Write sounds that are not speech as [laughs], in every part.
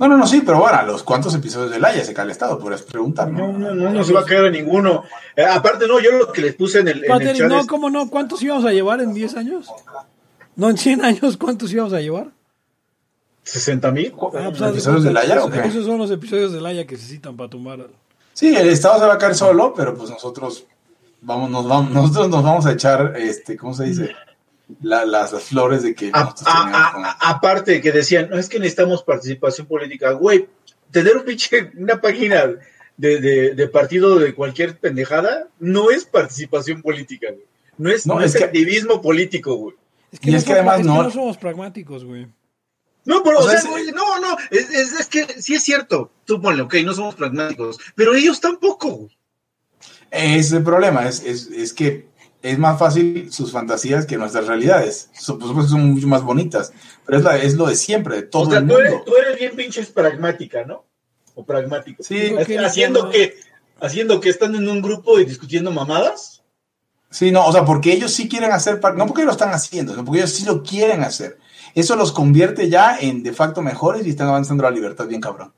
No, no, no, sí, pero bueno, los cuántos episodios de Laia se cae el Estado, podrías preguntar. No, no, no, no se va a caer a ninguno. Eh, aparte, no, yo lo que les puse en el, en el Patrick, chat no, es- ¿cómo no? ¿Cuántos íbamos a llevar en 10 años? No, en 100 años, ¿cuántos íbamos a llevar? 60 mil. Ah, pues, ¿Episodios de Laia o esos- qué? Esos son los episodios de Laia que se citan para tumbar. Sí, el Estado se va a caer solo, pero pues nosotros vamos, nos vamos, nosotros nos vamos a echar, este, ¿cómo se dice? La- las, las flores de que A- nosotros a- teníamos a- con- a- aparte de que decían, no es que necesitamos participación política, güey, tener un pinche, una página de, de, de partido de cualquier pendejada no es participación política, güey. No es, No, no es es que- activismo político, güey. Es que, Y no, es que además no- no somos pragmáticos, güey. No, pero, O o, sea, sea, es- güey, no, no, es, es, es que sí es cierto, tú ponle, ok, no somos pragmáticos, pero ellos tampoco, güey. Ese es el problema, es, es, es que es más fácil sus fantasías que nuestras realidades. Por supuesto son mucho más bonitas, pero es, la, es lo de siempre, de todo O sea, el tú eres, mundo. tú eres bien pinches pragmática, ¿no? O pragmático. Sí, que haciendo no- que, haciendo que están en un grupo y discutiendo mamadas. Sí, no, o sea, porque ellos sí quieren hacer, no porque lo están haciendo, sino porque ellos sí lo quieren hacer. Eso los convierte ya en de facto mejores y están avanzando la libertad bien cabrón.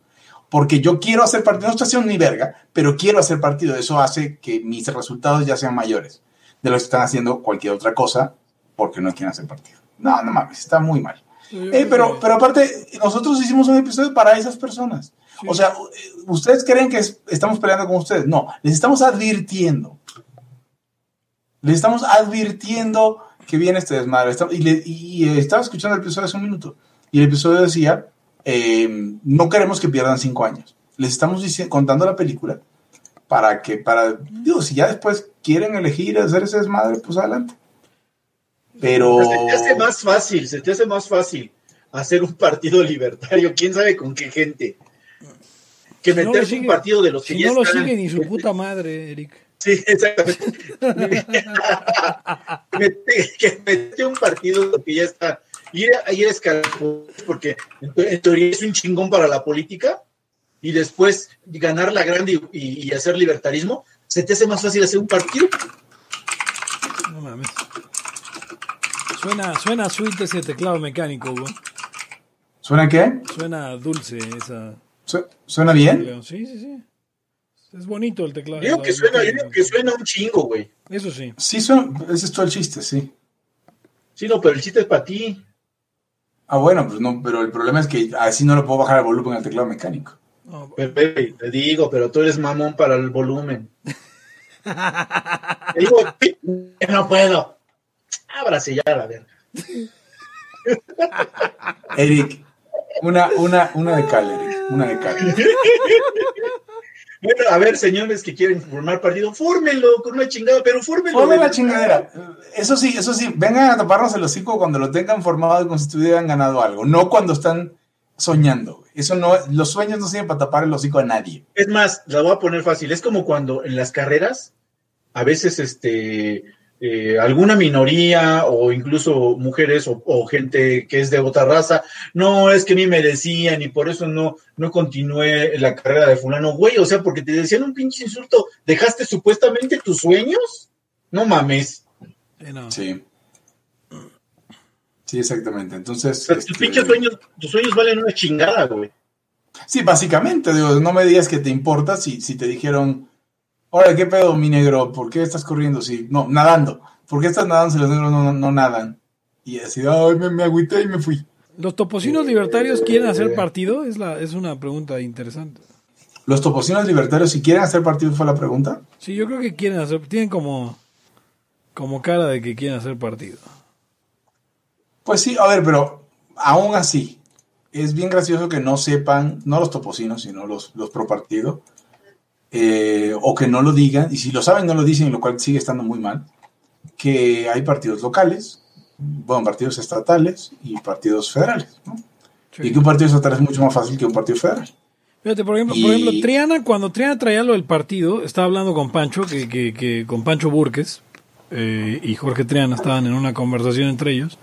Porque yo quiero hacer partido, no estoy haciendo ni verga, pero quiero hacer partido. Eso hace que mis resultados ya sean mayores de los que están haciendo cualquier otra cosa porque no quieren hacer partido. No, no mames, está muy mal. Eh, pero, pero aparte, nosotros hicimos un episodio para esas personas. O sea, u- ustedes creen que es- estamos peleando con ustedes. No, les estamos advirtiendo. Les estamos advirtiendo que viene este desmadre. Y, le- y, eh, estaba escuchando el episodio hace un minuto. Y el episodio decía, eh, no queremos que pierdan cinco años. Les estamos contando la película para que, para, digo, si ya después quieren elegir hacer ese desmadre, pues adelante. Pero... Se te hace más fácil, se te hace más fácil hacer un partido [laughs] libertario, quién sabe con qué gente. Que Si no meterse sigue- un partido de los que Si ya no lo están. sigue ni su [laughs] puta madre, Eric. Sí, exactamente. [laughs] Que mete un partido de los que ya está. Ir a, ir a escalar, porque en teoría es un chingón para la política, y después ganar la grande y, y- y hacer libertarismo, se te hace más fácil hacer un partido. No mames. Suena, suena sweet ese teclado mecánico, güey. ¿Suena qué? Suena dulce esa. ¿Su- ¿Suena bien? Sí, sí, sí. Es bonito el teclado. Digo que suena, yo digo que suena un chingo, güey. Eso sí. Sí, suena, ese es todo el chiste, sí. Sí, no, pero el chiste es para ti. Ah, bueno, pues no, pero el problema es que así no le puedo bajar el volumen al teclado mecánico. Te digo, pero tú eres mamón para el volumen. [laughs] Te digo, "Pi, no puedo. Ábrase ya la verga. [laughs] Eric, una, una, una de cal, Eric, una de cal. [laughs] Bueno, a ver, señores que quieren formar partido, fórmenlo con una chingada, pero fórmenlo. De la chingadera. Eso sí, eso sí, vengan a taparnos el hocico cuando lo tengan formado y como si hubieran ganado algo, no cuando están soñando. güey. Eso no, los sueños no sirven para tapar el hocico a nadie. Es más, la voy a poner fácil. Es como cuando en las carreras, a veces este eh, alguna minoría o incluso mujeres o, o gente que es de otra raza, no es que ni me decían y por eso no, no continué la carrera de fulano, güey, o sea, porque te decían un pinche insulto, dejaste supuestamente tus sueños, no mames, no. Sí. Sí, exactamente. Entonces. tus este, pinches sueños, tus sueños valen una chingada, güey. Sí, básicamente, digo, no me digas que te importa si, si te dijeron, Órale, ¿qué pedo, mi negro? ¿Por qué estás corriendo? Sí, no, nadando. ¿Por qué estás nadando si los negros no, no, no nadan? Y así, ay, me, me agüité y me fui. ¿Los topocinos libertarios quieren hacer partido? Es, la, es una pregunta interesante. ¿Los topocinos libertarios, si quieren hacer partido, fue la pregunta? Sí, yo creo que quieren hacer, tienen como, como cara de que quieren hacer partido. Pues sí, a ver, pero aún así, es bien gracioso que no sepan, no los topocinos, sino los, los pro partido, eh, o que no lo digan, y si lo saben, no lo dicen, lo cual sigue estando muy mal, que hay partidos locales, bueno, partidos estatales y partidos federales, ¿no? Sí. Y que un partido estatal es mucho más fácil que un partido federal. Fíjate, por ejemplo, Y- por ejemplo, Triana, cuando Triana traía lo del partido, estaba hablando con Pancho, que, que, que con Pancho Burques eh, y Jorge Triana estaban en una conversación entre ellos.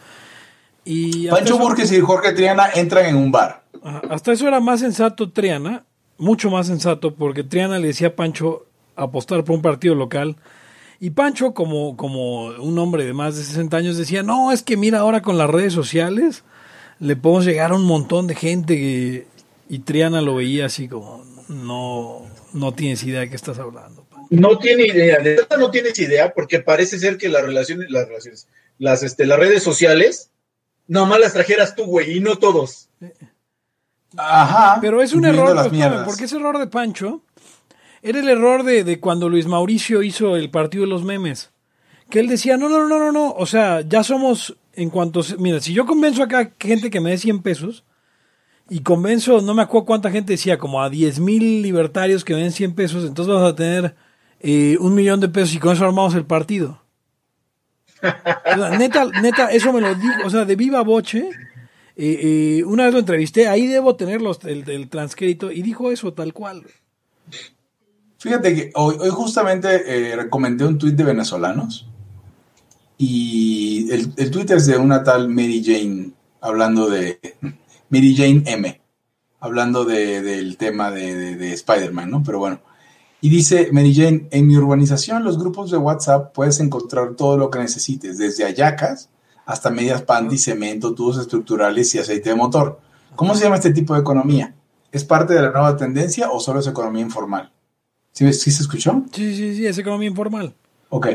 Y Pancho eso- Burques y Jorge Triana entran en un bar. Hasta eso era más sensato Triana, mucho más sensato, porque Triana le decía a Pancho apostar por un partido local. Y Pancho, como, como un hombre de más de 60 años, decía, no, es que mira, ahora con las redes sociales le podemos llegar a un montón de gente que- Y Triana lo veía así como, no, no tienes idea de qué estás hablando. Pancho". No tiene idea, de verdad no tienes idea, porque parece ser que las relaciones, las relaciones, las, este, las redes sociales, nomás las trajeras tú, güey, y no todos. Ajá. Pero es un error, las pues, porque ese error de Pancho era el error de, de cuando Luis Mauricio hizo el partido de los memes. Que él decía, no, no, no, no, no, o sea, ya somos, en cuanto, mira, si yo convenzo acá gente que me dé 100 pesos, y convenzo, no me acuerdo cuánta gente decía, como a 10 mil libertarios que me den 100 pesos, entonces vamos a tener eh, un millón de pesos y con eso armamos el partido. Neta, neta, eso me lo digo, o sea, de viva boche. eh, eh, una vez lo entrevisté, ahí debo tener los- el, transcrito, y dijo eso tal cual. Fíjate que hoy, hoy justamente eh, recomendé un tuit de venezolanos y el, el es de una tal Mary Jane hablando de Mary Jane M, hablando de- del tema de- de Spider-Man, ¿no? Pero bueno, y dice Mary Jane, en mi urbanización los grupos de WhatsApp puedes encontrar todo lo que necesites, desde ayacas hasta medias panty, cemento, tubos estructurales y aceite de motor. ¿Cómo se llama este tipo de economía? ¿Es parte de la nueva tendencia o solo es economía informal? ¿Sí, sí se escuchó? Sí, sí, sí, es economía informal. Ok.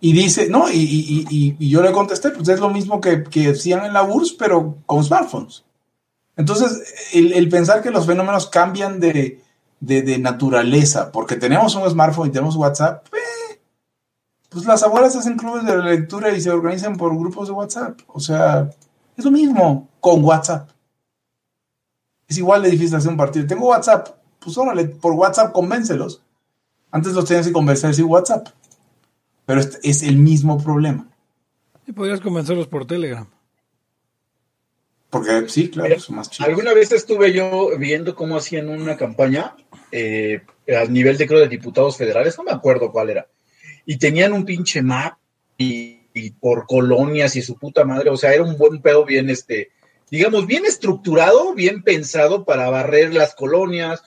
Y dice, no, y, y- y- y yo le contesté, pues es lo mismo que, que decían en la URSS, pero con smartphones. Entonces, el, el pensar que los fenómenos cambian de, de- de naturaleza, porque tenemos un smartphone y tenemos WhatsApp, eh, pues las abuelas hacen clubes de lectura y se organizan por grupos de WhatsApp. O sea, es lo mismo con WhatsApp. Es igual de difícil hacer un partido. Tengo WhatsApp, pues órale, por WhatsApp convéncelos. Antes los tenías que convencer sin WhatsApp. Pero es, es el mismo problema. Y podrías convencerlos por Telegram. Porque sí, claro, son más chicos. Alguna vez estuve yo viendo cómo hacían una campaña eh, al nivel de, creo, de diputados federales, no me acuerdo cuál era. Y tenían un pinche map y, por colonias y su puta madre, o sea, era un buen pedo bien, este, digamos, bien estructurado, bien pensado para barrer las colonias,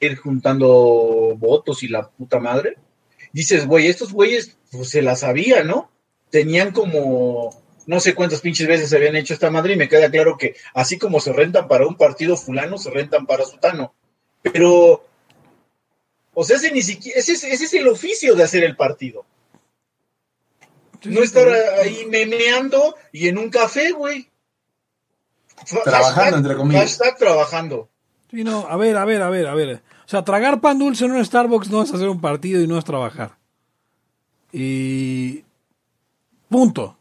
ir juntando votos y la puta madre. Dices, güey, estos güeyes pues, se la sabían, ¿no? Tenían como no sé cuántas pinches veces se habían hecho esta madre y me queda claro que así como se rentan para un partido fulano, se rentan para sutano. Pero, o sea, ese ni siquiera, ese, es- ese es el oficio de hacer el partido. No estar ahí meneando y en un café, güey. Trabajando, hashtag- entre comillas. Hashtag trabajando. Sí, no, a ver, a ver, a ver, a ver. O sea, tragar pan dulce en un Starbucks no es hacer un partido y no es trabajar. Y. Punto.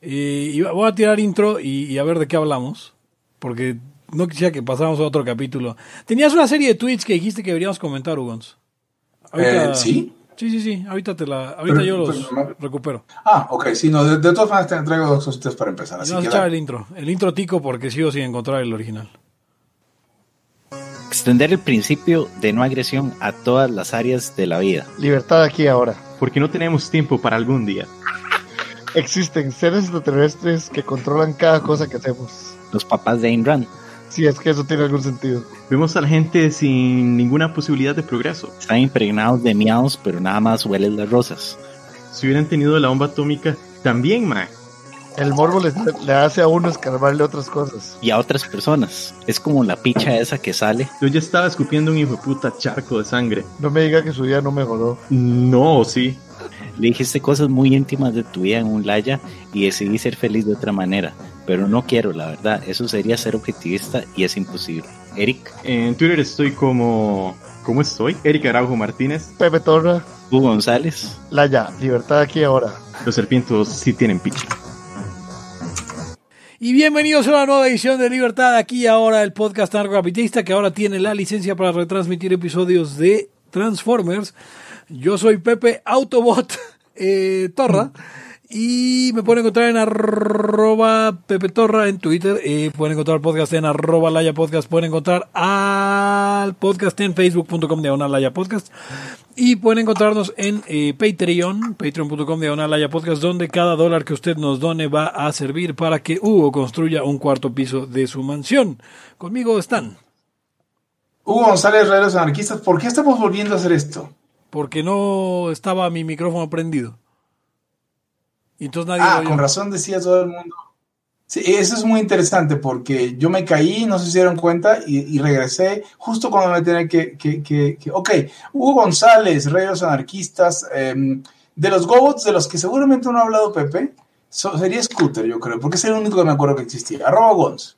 Y, y voy a tirar intro y, y a ver de qué hablamos. Porque no quisiera que pasáramos a otro capítulo. Tenías una serie de tweets que dijiste que deberíamos comentar, Ugons. Eh, ¿sí? Sí, sí, sí. Ahorita, te la, ahorita Pero- yo los pero- recupero. Ah, ok, sí, no, de, de todas maneras te traigo dos cositas para empezar. Así Vamos que a echar dale. el intro. El intro tico porque sigo sin encontrar el original. Extender el principio de no agresión a todas las áreas de la vida. Libertad aquí y ahora. Porque no tenemos tiempo para algún día. Existen seres extraterrestres que controlan cada cosa que hacemos. Los papás de Ayn Rand Si es que eso tiene algún sentido. Vemos a la gente sin ninguna posibilidad de progreso. están impregnados de miados, pero nada más huelen las rosas. Si hubieran tenido la bomba atómica, también, mae. El morbo le, le hace a uno escarbarle otras cosas. Y a otras personas. Es como la picha esa que sale. Yo ya estaba escupiendo un hijo de puta charco de sangre. No me diga que su día no mejoró. No, sí. Le dijiste cosas muy íntimas de tu vida en un laya y decidí ser feliz de otra manera. Pero no quiero, la verdad. Eso sería ser objetivista y es imposible. Eric, En Twitter estoy como... ¿Cómo estoy? Erika Araujo Martínez. Pepe Torra, Hugo González, Laya, libertad aquí ahora. Los serpientos sí tienen picha. Y bienvenidos a una nueva edición de Libertad, aquí y ahora el podcast narcocapitalista que ahora tiene la licencia para retransmitir episodios de Transformers. Yo soy Pepe Autobot [laughs] eh, Torra y me pueden encontrar en arroba Pepe Torra en Twitter, eh, pueden encontrar el podcast en arroba Laya Podcast, pueden encontrar al podcast en facebook.com diagonal Laya Podcast y pueden encontrarnos en eh, Patreon, patreon.com diagonal Laya Podcast, donde cada dólar que usted nos done va a servir para que Hugo construya un cuarto piso de su mansión. Conmigo están, Hugo González, Reales Anarquistas, ¿por qué estamos volviendo a hacer esto? Porque no estaba mi micrófono prendido. Y entonces nadie Ah, lo con razón decía todo el mundo. Sí, eso es muy interesante porque yo me caí, no se dieron cuenta, y, y regresé justo cuando me tenía que, que, que, que- Ok, Hugo González, Reyes Anarquistas, em, de los Gobots, de los que seguramente no ha hablado Pepe, so- sería Scooter, yo creo, porque es el único que me acuerdo que existía. Arroba Gonz.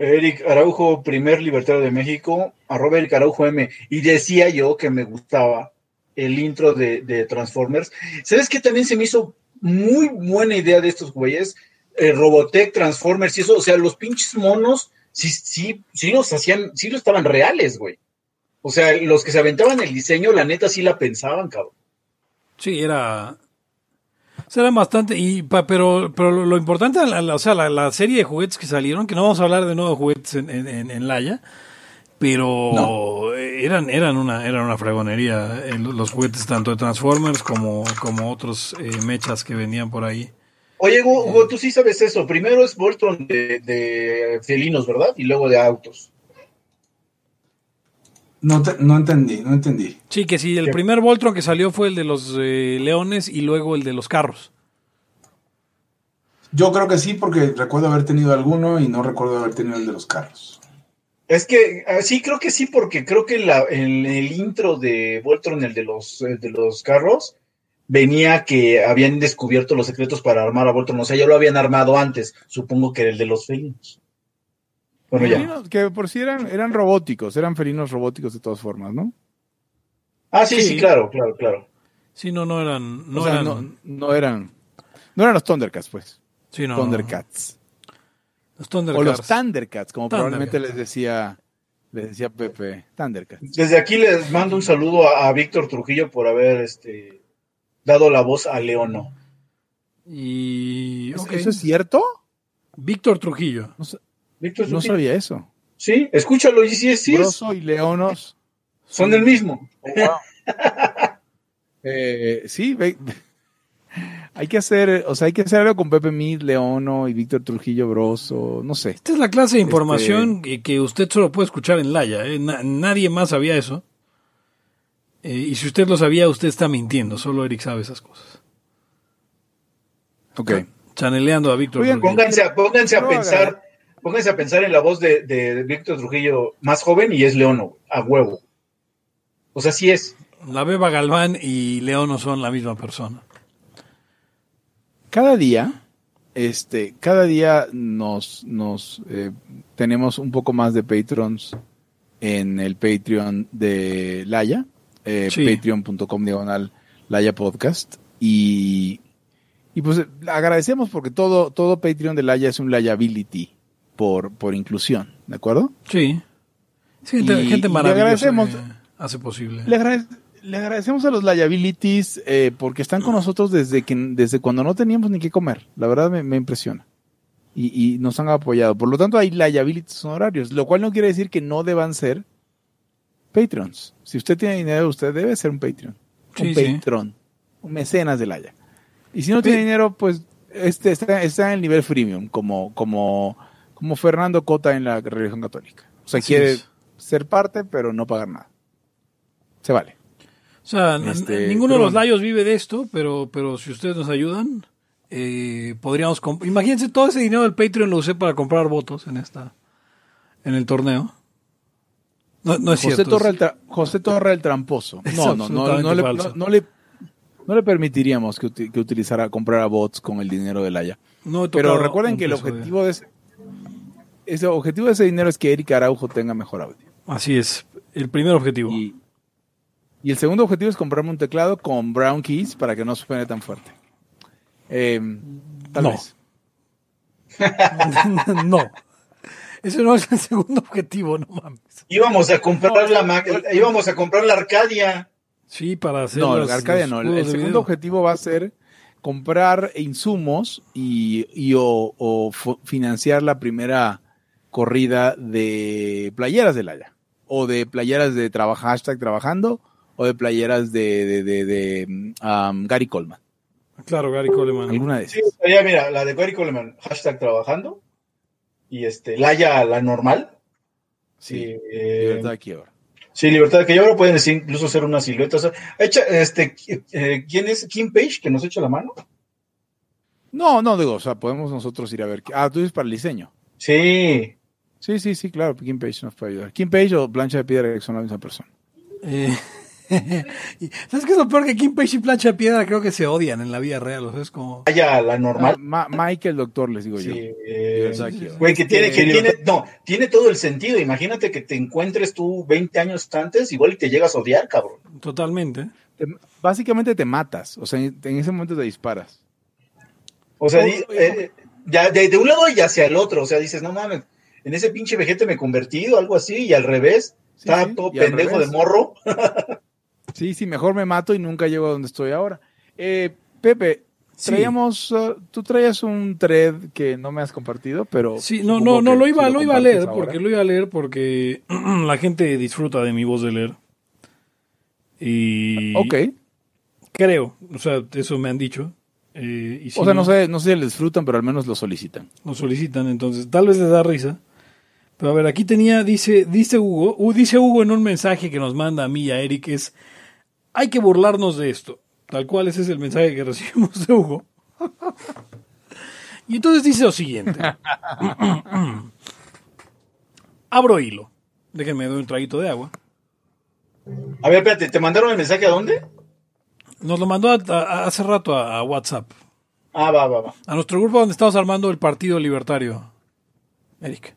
Eric Araujo, primer libertario de México, arroba Eric Araujo M. Y decía yo que me gustaba el intro de, Transformers. ¿Sabes qué también se me hizo muy buena idea de estos güeyes? Robotech, Transformers y eso, o sea, los pinches monos, sí, sí, sí los hacían, sí los estaban reales, güey. O sea, los que se aventaban el diseño, la neta sí la pensaban, cabrón. Sí, era. Eran bastante. Y, pa- pero, pero lo, lo importante, la- la- o sea, la, la serie de juguetes que salieron, que no vamos a hablar de nuevo de juguetes en, en, en- en Laia, pero eran, eran, una, eran una fregonería eh, los juguetes tanto de Transformers como, como otros eh, mechas que venían por ahí. Oye, Hugo, Hugo, tú sí sabes eso. Primero es Voltron de, de felinos, ¿verdad? Y luego de autos. No, te- no entendí, no entendí. Sí, que sí, el ¿Qué? primer Voltron que salió fue el de los eh, leones y luego el de los carros. Yo creo que sí, porque recuerdo haber tenido alguno y no recuerdo haber tenido el de los carros. Es que ah, sí, creo que sí, porque creo que la, en el intro de Voltron, el de los, el de los carros, venía que habían descubierto los secretos para armar a Voltron. O sea, ya lo habían armado antes. Supongo que era el de los felinos. Bueno, ya. Felinos, que por si eran, eran robóticos, eran felinos robóticos de todas formas, ¿no? Ah, sí, sí, Sí. claro, claro, claro. Sí, no, no eran. No o sea, eran. no, no eran. No eran los Thundercats, pues. sí, no, Thundercats. Los O Thundercats. los Thundercats, como Thundercats. probablemente les decía, les decía Pepe. Thundercats. Desde aquí les mando un saludo a, a Víctor Trujillo por haber este, dado la voz a Leono. Y. ¿Eso- ok. ¿Eso es cierto? Víctor Trujillo. No, sa- Víctor no sabía eso. Sí, escúchalo y sí, es- sí es. Grosso y Leonos. Son el mismo. [laughs] Eh, sí, ve- [laughs] hay que hacer, o sea, hay que hacer algo con Pepe Mid, Leono y Víctor Trujillo Broso, no sé. Esta es la clase de Este- información que, que usted solo puede escuchar en Laia. ¿eh? Na- nadie más sabía eso. Eh, y si usted lo sabía, usted está mintiendo. Solo Eric sabe esas cosas. Ok. Chaneleando a Víctor. Pónganse a, pónganse a pensar, pónganse a pensar en la voz de, de Víctor Trujillo más joven y es Leono, a huevo. O sea, sí es. La Beba Galván y León no son la misma persona. Cada día, este, cada día nos, nos eh, tenemos un poco más de patrons en el Patreon de Laya, eh, Sí. patreon.com diagonal Laya Podcast. Y, y pues eh, agradecemos porque todo, todo Patreon de Laya es un Liability por, por inclusión, ¿de acuerdo? Sí. Sí, gente, Y- gente y le maravillosa agradecemos. hace posible. Le, agrade- le agradecemos a los liabilities eh, porque están con nosotros desde que desde cuando no teníamos ni qué comer. La verdad me, me impresiona. Y, y nos han apoyado. Por lo tanto, hay liabilities honorarios, lo cual no quiere decir que no deban ser patrons. Si usted tiene dinero, usted debe ser un Patreon. Sí, un sí. patron. Un mecenas de Laya. Y si no tiene dinero, pues este está, está en el nivel freemium, como, como, como Fernando Cota en la religión católica. O sea, Así quiere es. ser parte, pero no pagar nada. Se vale. O sea, Este, ninguno de los. Layos vive de esto, pero, pero si ustedes nos ayudan, eh, podríamos... Imagínense, todo ese dinero del Patreon lo usé para comprar votos en esta en el torneo. No, no es José cierto. Torre, es- el José Torre el tramposo. Es No, no, no, no, le, falso. no, no le, no le permitiríamos que, uti- que utilizara, comprara bots con el dinero del Haya. no Pero recuerden que el objetivo de ese, ese objetivo de ese dinero es que Eric Araujo tenga mejor audio. Así es, el primer objetivo. Y, y el segundo objetivo es comprarme un teclado con brown keys para que no suene tan fuerte. Eh, tal No. vez. [laughs] no. Ese no es el segundo objetivo, no mames. Íbamos a comprar la ma- íbamos a comprar la Arcadia. Sí, para hacer No, el Arcadia no. El, el segundo video. objetivo va a ser comprar insumos y, y o, financiar la primera corrida de playeras del Haya. O de playeras de trabaja, hashtag trabajando, o de playeras de, de, de, de, um, Gary Coleman. Claro, Gary Coleman. Alguna de Sí, esas. ya mira, la de Gary Coleman, hashtag trabajando. Y este, Laya, la normal. Sí, eh, libertad aquí ahora. Sí, libertad, que ya ahora pueden decir, incluso hacer una silueta. O sea, echa, este, eh, ¿quién es Kim Page que nos echa la mano? No, no, digo, o sea, podemos nosotros ir a ver. Ah, tú dices para el diseño. Sí. Sí, sí, sí, claro, Kim Page nos puede ayudar. Kim Page o Plancha de Piedra que son la misma persona. Eh, [laughs] ¿Sabes qué es lo peor? Que Kim Page y Plancha de Piedra creo que se odian en la vida real. O sea, es como. Vaya, la Ah, normal. Ma- Mike el doctor, les digo yo. Sí, eh, Exacto. Güey, que tiene, que Este, tiene, no, tiene todo el sentido. Imagínate que te encuentres tú 20 años antes, igual y te llegas a odiar, cabrón. Totalmente. Te- básicamente te matas, o sea, en, ese momento te disparas. O sea, Oh, eh, ya de, de un lado y hacia el otro. O sea, dices, no mames, en ese pinche vejete me he convertido, algo así, y al revés, Sí, está sí, todo pendejo revés. de morro. [laughs] Sí, sí, mejor me mato y nunca llego a donde estoy ahora. Eh, Pepe, Sí. traíamos, uh, tú traías un thread que no me has compartido, pero... Sí, no, no, no, lo si iba, lo iba a leer, ahora. porque lo iba a leer porque [clears throat] la gente disfruta de mi voz de leer. Y Ok, creo, o sea, eso me han dicho. eh, y si o sea, no sé, no sé si le disfrutan, pero al menos lo solicitan. Lo solicitan, entonces tal vez les da risa. Pero a ver, aquí tenía, dice, dice Hugo, uh, dice Hugo en un mensaje que nos manda a mí y a Eric, es, hay que burlarnos de esto. Tal cual ese es el mensaje que [laughs] recibimos de Hugo. y entonces dice lo siguiente. [clears throat] Abro hilo. Déjenme doy un traguito de agua. A ver, espérate, ¿te mandaron el mensaje a dónde? Nos lo mandó a- a- hace rato a, a WhatsApp. Ah, va, va, va. A nuestro grupo donde estamos armando el Partido Libertario. Eric.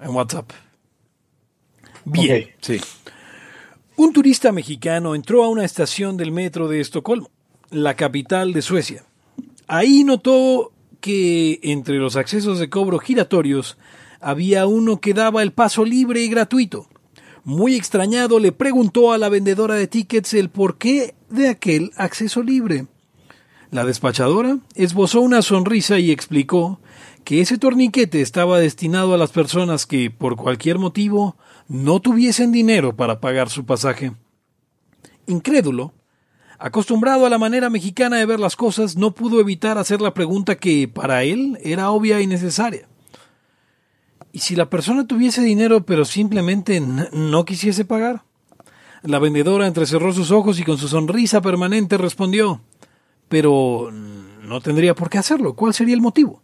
En WhatsApp. Bien. Sí. Un turista mexicano entró a una estación del metro de Estocolmo, la capital de Suecia. Ahí notó que entre los accesos de cobro giratorios había uno que daba el paso libre y gratuito. Muy extrañado le preguntó a la vendedora de tickets el porqué de aquel acceso libre. La despachadora esbozó una sonrisa y explicó que ese torniquete estaba destinado a las personas que, por cualquier motivo, no tuviesen dinero para pagar su pasaje. Incrédulo, acostumbrado a la manera mexicana de ver las cosas, no pudo evitar hacer la pregunta que para él era obvia y necesaria. ¿Y si la persona tuviese dinero pero simplemente no quisiese pagar? La vendedora entrecerró sus ojos y con su sonrisa permanente respondió pero no tendría por qué hacerlo. ¿Cuál sería el motivo?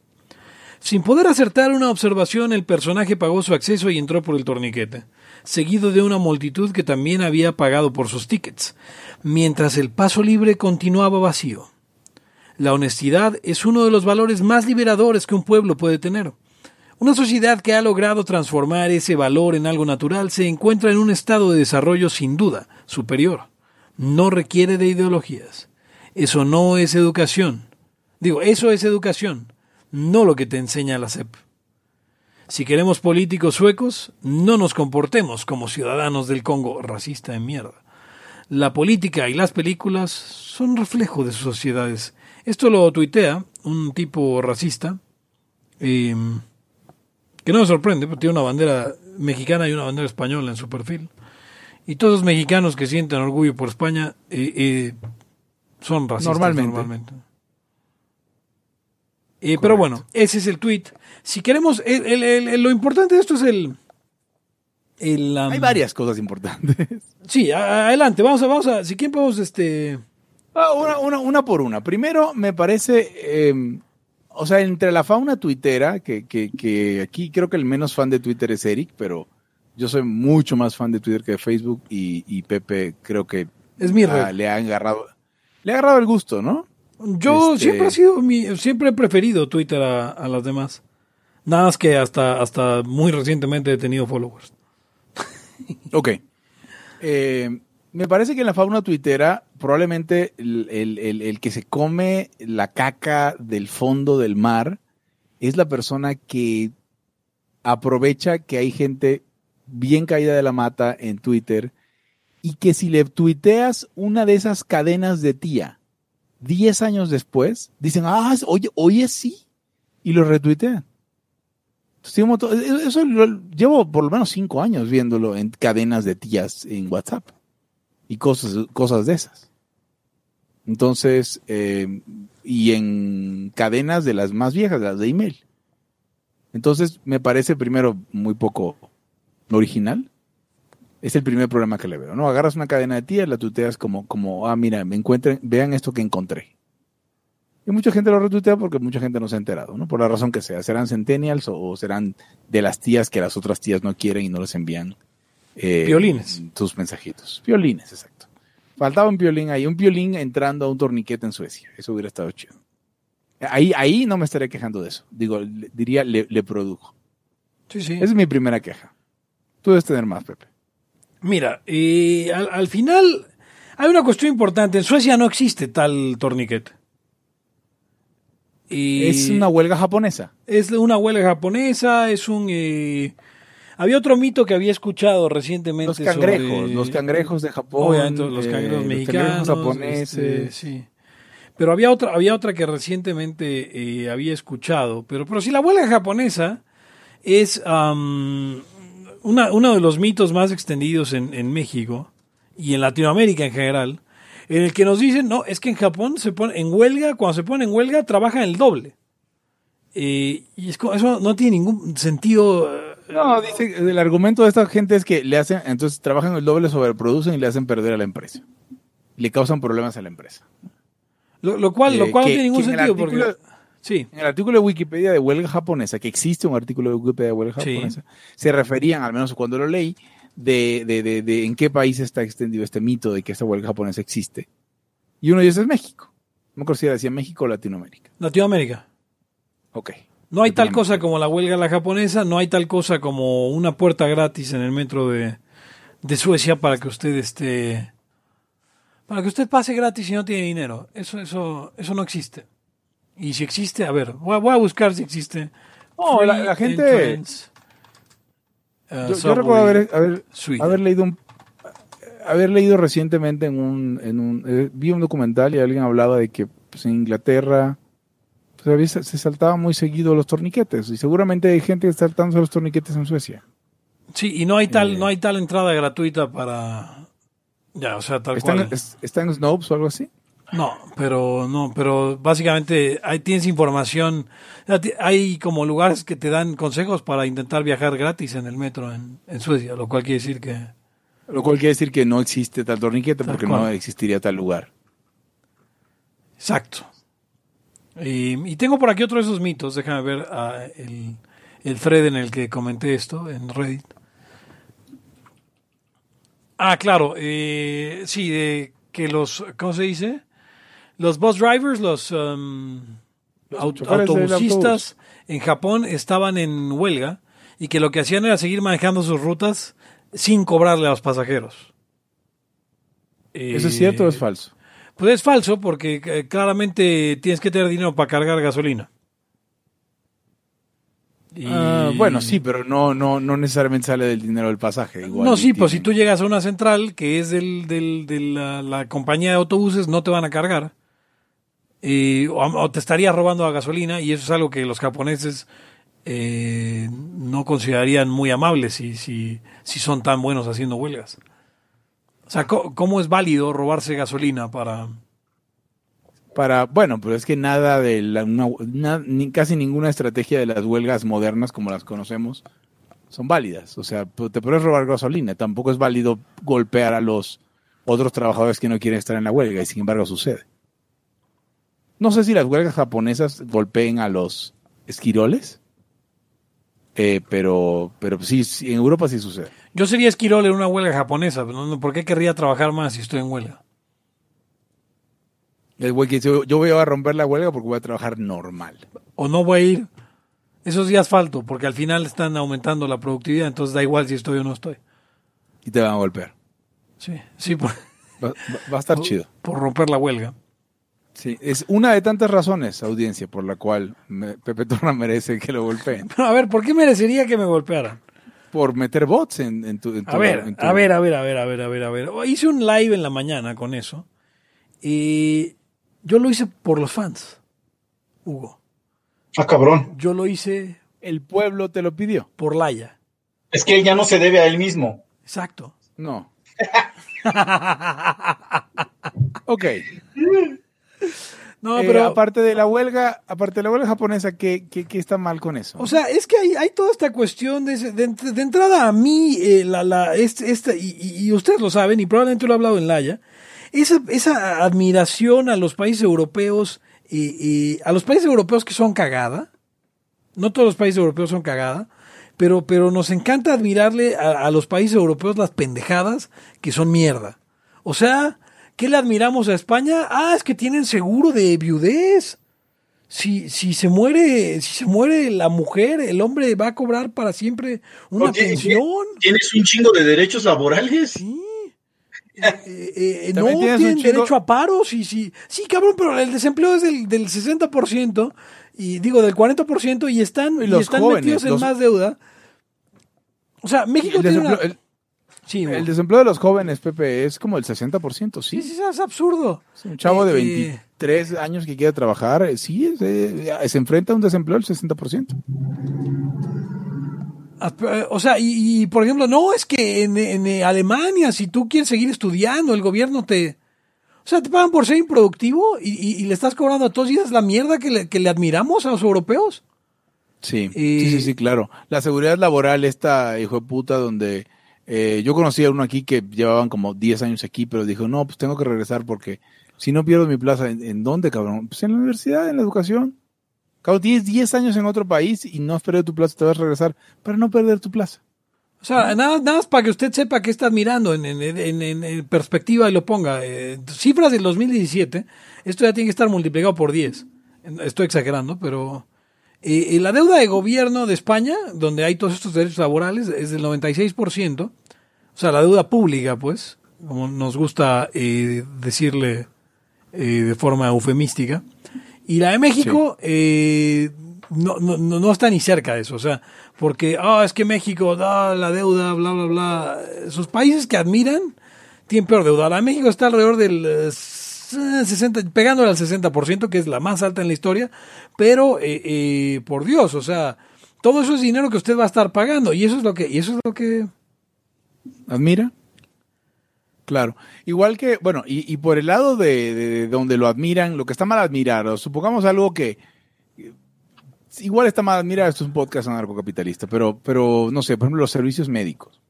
Sin poder acertar una observación, el personaje pagó su acceso y entró por el torniquete, seguido de una multitud que también había pagado por sus tickets, mientras el paso libre continuaba vacío. La honestidad es uno de los valores más liberadores que un pueblo puede tener. Una sociedad que ha logrado transformar ese valor en algo natural se encuentra en un estado de desarrollo sin duda superior. No requiere de ideologías. Eso no es educación. Digo, eso es educación, no lo que te enseña la SEP. Si queremos políticos suecos, no nos comportemos como ciudadanos del Congo, racista de mierda. La política y las películas son reflejo de sus sociedades. Esto lo tuitea un tipo racista, eh, que no me sorprende, porque tiene una bandera mexicana y una bandera española en su perfil. Y todos los mexicanos que sienten orgullo por España eh, eh, son racistas Normalmente. normalmente. Eh, pero bueno, ese es el tweet. Si queremos, el- el- el- el- lo importante de esto es el... el um, Hay varias cosas importantes. [laughs] Sí, adelante, vamos a, vamos a, si quieren podemos, este... Ah, una, una, una por una. Primero, me parece, eh, o sea, entre la fauna tuitera, que, que, que aquí creo que el menos fan de Twitter es Eric, pero yo soy mucho más fan de Twitter que de Facebook y, y Pepe creo que Es mi ah, le ha agarrado, le ha agarrado el gusto, ¿no? Yo Este- siempre ha sido mi, siempre he preferido Twitter a, a las demás. Nada más que hasta, hasta muy recientemente he tenido followers. [laughs] Ok. Eh, me parece que en la fauna tuitera, probablemente el, el- el- el que se come la caca del fondo del mar es la persona que aprovecha que hay gente bien caída de la mata en Twitter y que si le tuiteas una de esas cadenas de tía 10 años después, dicen, ah, oye, oye sí, y lo retuitean. Entonces, un montón- eso lo- llevo por lo menos cinco años viéndolo en cadenas de tías en WhatsApp y cosas, cosas de esas. Entonces, eh, y en cadenas de las más viejas, las de email. Entonces, me parece primero muy poco original. Es el primer problema que le veo, ¿no? Agarras una cadena de tías, la tuteas como, como, ah, mira, me encuentren, vean esto que encontré. Y mucha gente lo retuitea porque mucha gente no se ha enterado, ¿no? Por la razón que sea. Serán centennials o, o serán de las tías que las otras tías no quieren y no les envían. eh, Piolines. Tus mensajitos. Piolines, exacto. Faltaba un piolín ahí, un piolín entrando a un torniquete en Suecia. Eso hubiera estado chido. Ahí, ahí no me estaría quejando de eso. Digo, le- diría, le, le produjo. Sí, sí. Esa es mi primera queja. Tú debes tener más, Pepe. Mira, eh, al, al final hay una cuestión importante. En Suecia no existe tal torniquete. Y Es una huelga japonesa. es una huelga japonesa, es un... eh, había otro mito que había escuchado recientemente. Los cangrejos, sobre- los cangrejos de Japón. Obviamente los eh, cangrejos los mexicanos. japoneses. este, sí. Pero había otra, había otra que recientemente eh, había escuchado. Pero, pero si la huelga japonesa es am, una- uno de los mitos más extendidos en, en México y en Latinoamérica en general, en el que nos dicen, no, es que en Japón se pone en huelga, cuando se pone en huelga, trabajan el doble. Eh, y es como- eso no tiene ningún sentido. eh, No, dice, el argumento de esta gente es que le hacen, entonces trabajan el doble, sobreproducen y le hacen perder a la empresa. Le causan problemas a la empresa. Lo, lo cual, Eh, lo cual que- no tiene ningún sentido porque. Sí. En el artículo de Wikipedia de huelga japonesa, que existe un artículo de Wikipedia de huelga Sí. japonesa, se referían, al menos cuando lo leí, de, de, de, de en qué país está extendido este mito de que esta huelga japonesa existe. Y uno de ellos es México. No me si decía México o Latinoamérica. Latinoamérica. Ok. No hay tal cosa como la huelga la japonesa, no hay tal cosa como una puerta gratis en el metro de, de Suecia para que usted esté para que usted pase gratis y no tiene dinero. Eso eso eso no existe. Y si existe, a ver, voy a, voy a buscar si existe. No, la- gente- entrance, uh, Yo, recuerdo haber, haber, leído un haber leído recientemente en un, en un eh, vi un documental y alguien hablaba de que pues, en Inglaterra pues, había- se, se saltaban muy seguido los torniquetes y seguramente hay gente que está saltando los torniquetes en Suecia. Sí, y no hay tal Eh. no hay tal entrada gratuita para ya, o sea, tal ¿Está, cual. en, es- está en Snopes o algo así? No, pero no, pero básicamente hay, tienes información, hay como lugares que te dan consejos para intentar viajar gratis en el metro en, en Suecia, lo cual quiere decir que Lo cual quiere decir que no existe tal torniquete Tal porque cual. no existiría tal lugar. exacto. Y, y tengo por aquí otro de esos mitos, déjame ver ah, el, el thread en el que comenté esto en Reddit. Ah, claro, eh, sí, de que los, ¿cómo se dice? Los bus drivers, los, um, aut- autobusistas en Japón estaban en huelga y que lo que hacían era seguir manejando sus rutas sin cobrarle a los pasajeros. ¿Eso es cierto o es falso? Pues es falso porque eh, claramente tienes que tener dinero para cargar gasolina. Y- Ah, bueno, sí, pero no, no, no necesariamente sale del dinero del pasaje. Igual no, sí, pues si tú llegas a una central que es del, del- de la, la compañía de autobuses, no te van a cargar. O, te estaría robando la gasolina y eso es algo que los japoneses eh, no considerarían muy amables si, si, si son tan buenos haciendo huelgas. O sea, ¿cómo es válido robarse gasolina para... para bueno pero es que nada de la, una- casi ninguna estrategia de las huelgas modernas como las conocemos son válidas o sea te puedes robar gasolina tampoco es válido golpear a los otros trabajadores que no quieren estar en la huelga y sin embargo sucede no sé si las huelgas japonesas golpeen a los esquiroles eh, pero pero sí, sí, en Europa sí sucede Yo sería esquirol en una huelga japonesa, pero no- ¿por qué querría trabajar más si estoy en huelga? el güey que dice, yo voy a romper la huelga porque voy a trabajar normal O no voy a ir esos días falto, porque al final están aumentando la productividad, entonces da igual si estoy o no estoy. y te van a golpear Sí, sí, por, va, va- va a estar [laughs] chido por romper la huelga. Sí, es una de tantas razones, audiencia, por la cual me- Pepe Torra [laughs] merece que lo golpeen. Pero a ver, ¿por qué merecería que me golpearan? Por meter bots en, en tu, en tu- A ver, en tu- a ver, a ver, a ver, a ver, a ver, a ver. Hice un live en la mañana con eso. Y yo lo hice por los fans, Hugo. Ah, cabrón. Yo lo hice El pueblo te lo pidió. por Laia. Es que él ya no se debe a él mismo. Exacto. No. [laughs] ok. No, Eh, pero aparte de la huelga, aparte de la huelga japonesa, ¿qué, qué, qué está mal con eso? O sea, es que hay, hay toda esta cuestión de, de, de entrada a mí, eh, la, la, este, esta, y, y- y ustedes lo saben, y probablemente lo he hablado en Laya, esa, esa admiración a los países europeos Y, y a los países europeos que son cagada, no todos los países europeos son cagada, pero, pero nos encanta admirarle a, a los países europeos las pendejadas que son mierda. O sea, ¿qué le admiramos a España? Ah, es que tienen seguro de viudez. Si, si se muere, si se muere la mujer, el hombre va a cobrar para siempre una tiene- pensión. Tienes un chingo de derechos laborales. Sí. [laughs] Eh, eh, eh, no tienen chingo- derecho a paro, sí, sí. Sí, cabrón, pero el desempleo es del, del 60%, y digo, del 40%, y están, Y están jóvenes, metidos en los- más deuda. O sea, México El tiene una- el- Sí, el desempleo de los jóvenes, Pepe, es como el 60%, sí, sí. sí, es absurdo. Un chavo de Eh, 23 años que quiere trabajar, eh, sí, eh, se enfrenta a un desempleo del 60%. Ah, O sea, y, y, por ejemplo, no es que en, en, eh, Alemania, si tú quieres seguir estudiando, el gobierno te. O sea, te pagan por ser improductivo y, y- y le estás cobrando a todos y es la mierda que le, que le admiramos a los europeos. Sí, sí, sí, sí, claro. La seguridad laboral, esta hijo de puta, donde eh, yo conocí a uno aquí que llevaban como 10 años aquí, pero dijo, no, pues tengo que regresar porque si no pierdo mi plaza, ¿en, en dónde, cabrón? Pues en la universidad, en la educación. Cabrón, tienes 10 años en otro país y no has perdido tu plaza, te vas a regresar para no perder tu plaza. O sea, nada, nada más para que usted sepa qué está mirando en, en- en- en- en perspectiva y lo ponga. Eh, cifras del 2017, esto ya tiene que estar multiplicado por 10. Estoy exagerando, pero eh, eh, la deuda de gobierno de España, donde hay todos estos derechos laborales, es del 96%. O sea, la deuda pública, pues, como nos gusta eh, decirle eh, de forma eufemística. Y la de México eh, no, no, no, no está ni cerca de eso. O sea, porque, ah, es que México da la deuda, bla, bla, bla. Sus países que admiran tienen peor deuda. La de México está alrededor del eh, 60, pegándole al 60%, que es la más alta en la historia. Pero, eh, eh, por Dios, o sea, todo eso es dinero que usted va a estar pagando. Y eso es lo que, y eso es lo que ¿Admira? Claro. Igual que, bueno, y, por el lado de, de donde lo admiran, lo que está mal admirar, o supongamos algo que eh, igual está mal admirar, esto es un podcast anarcocapitalista, pero, pero no sé, por ejemplo, los servicios médicos.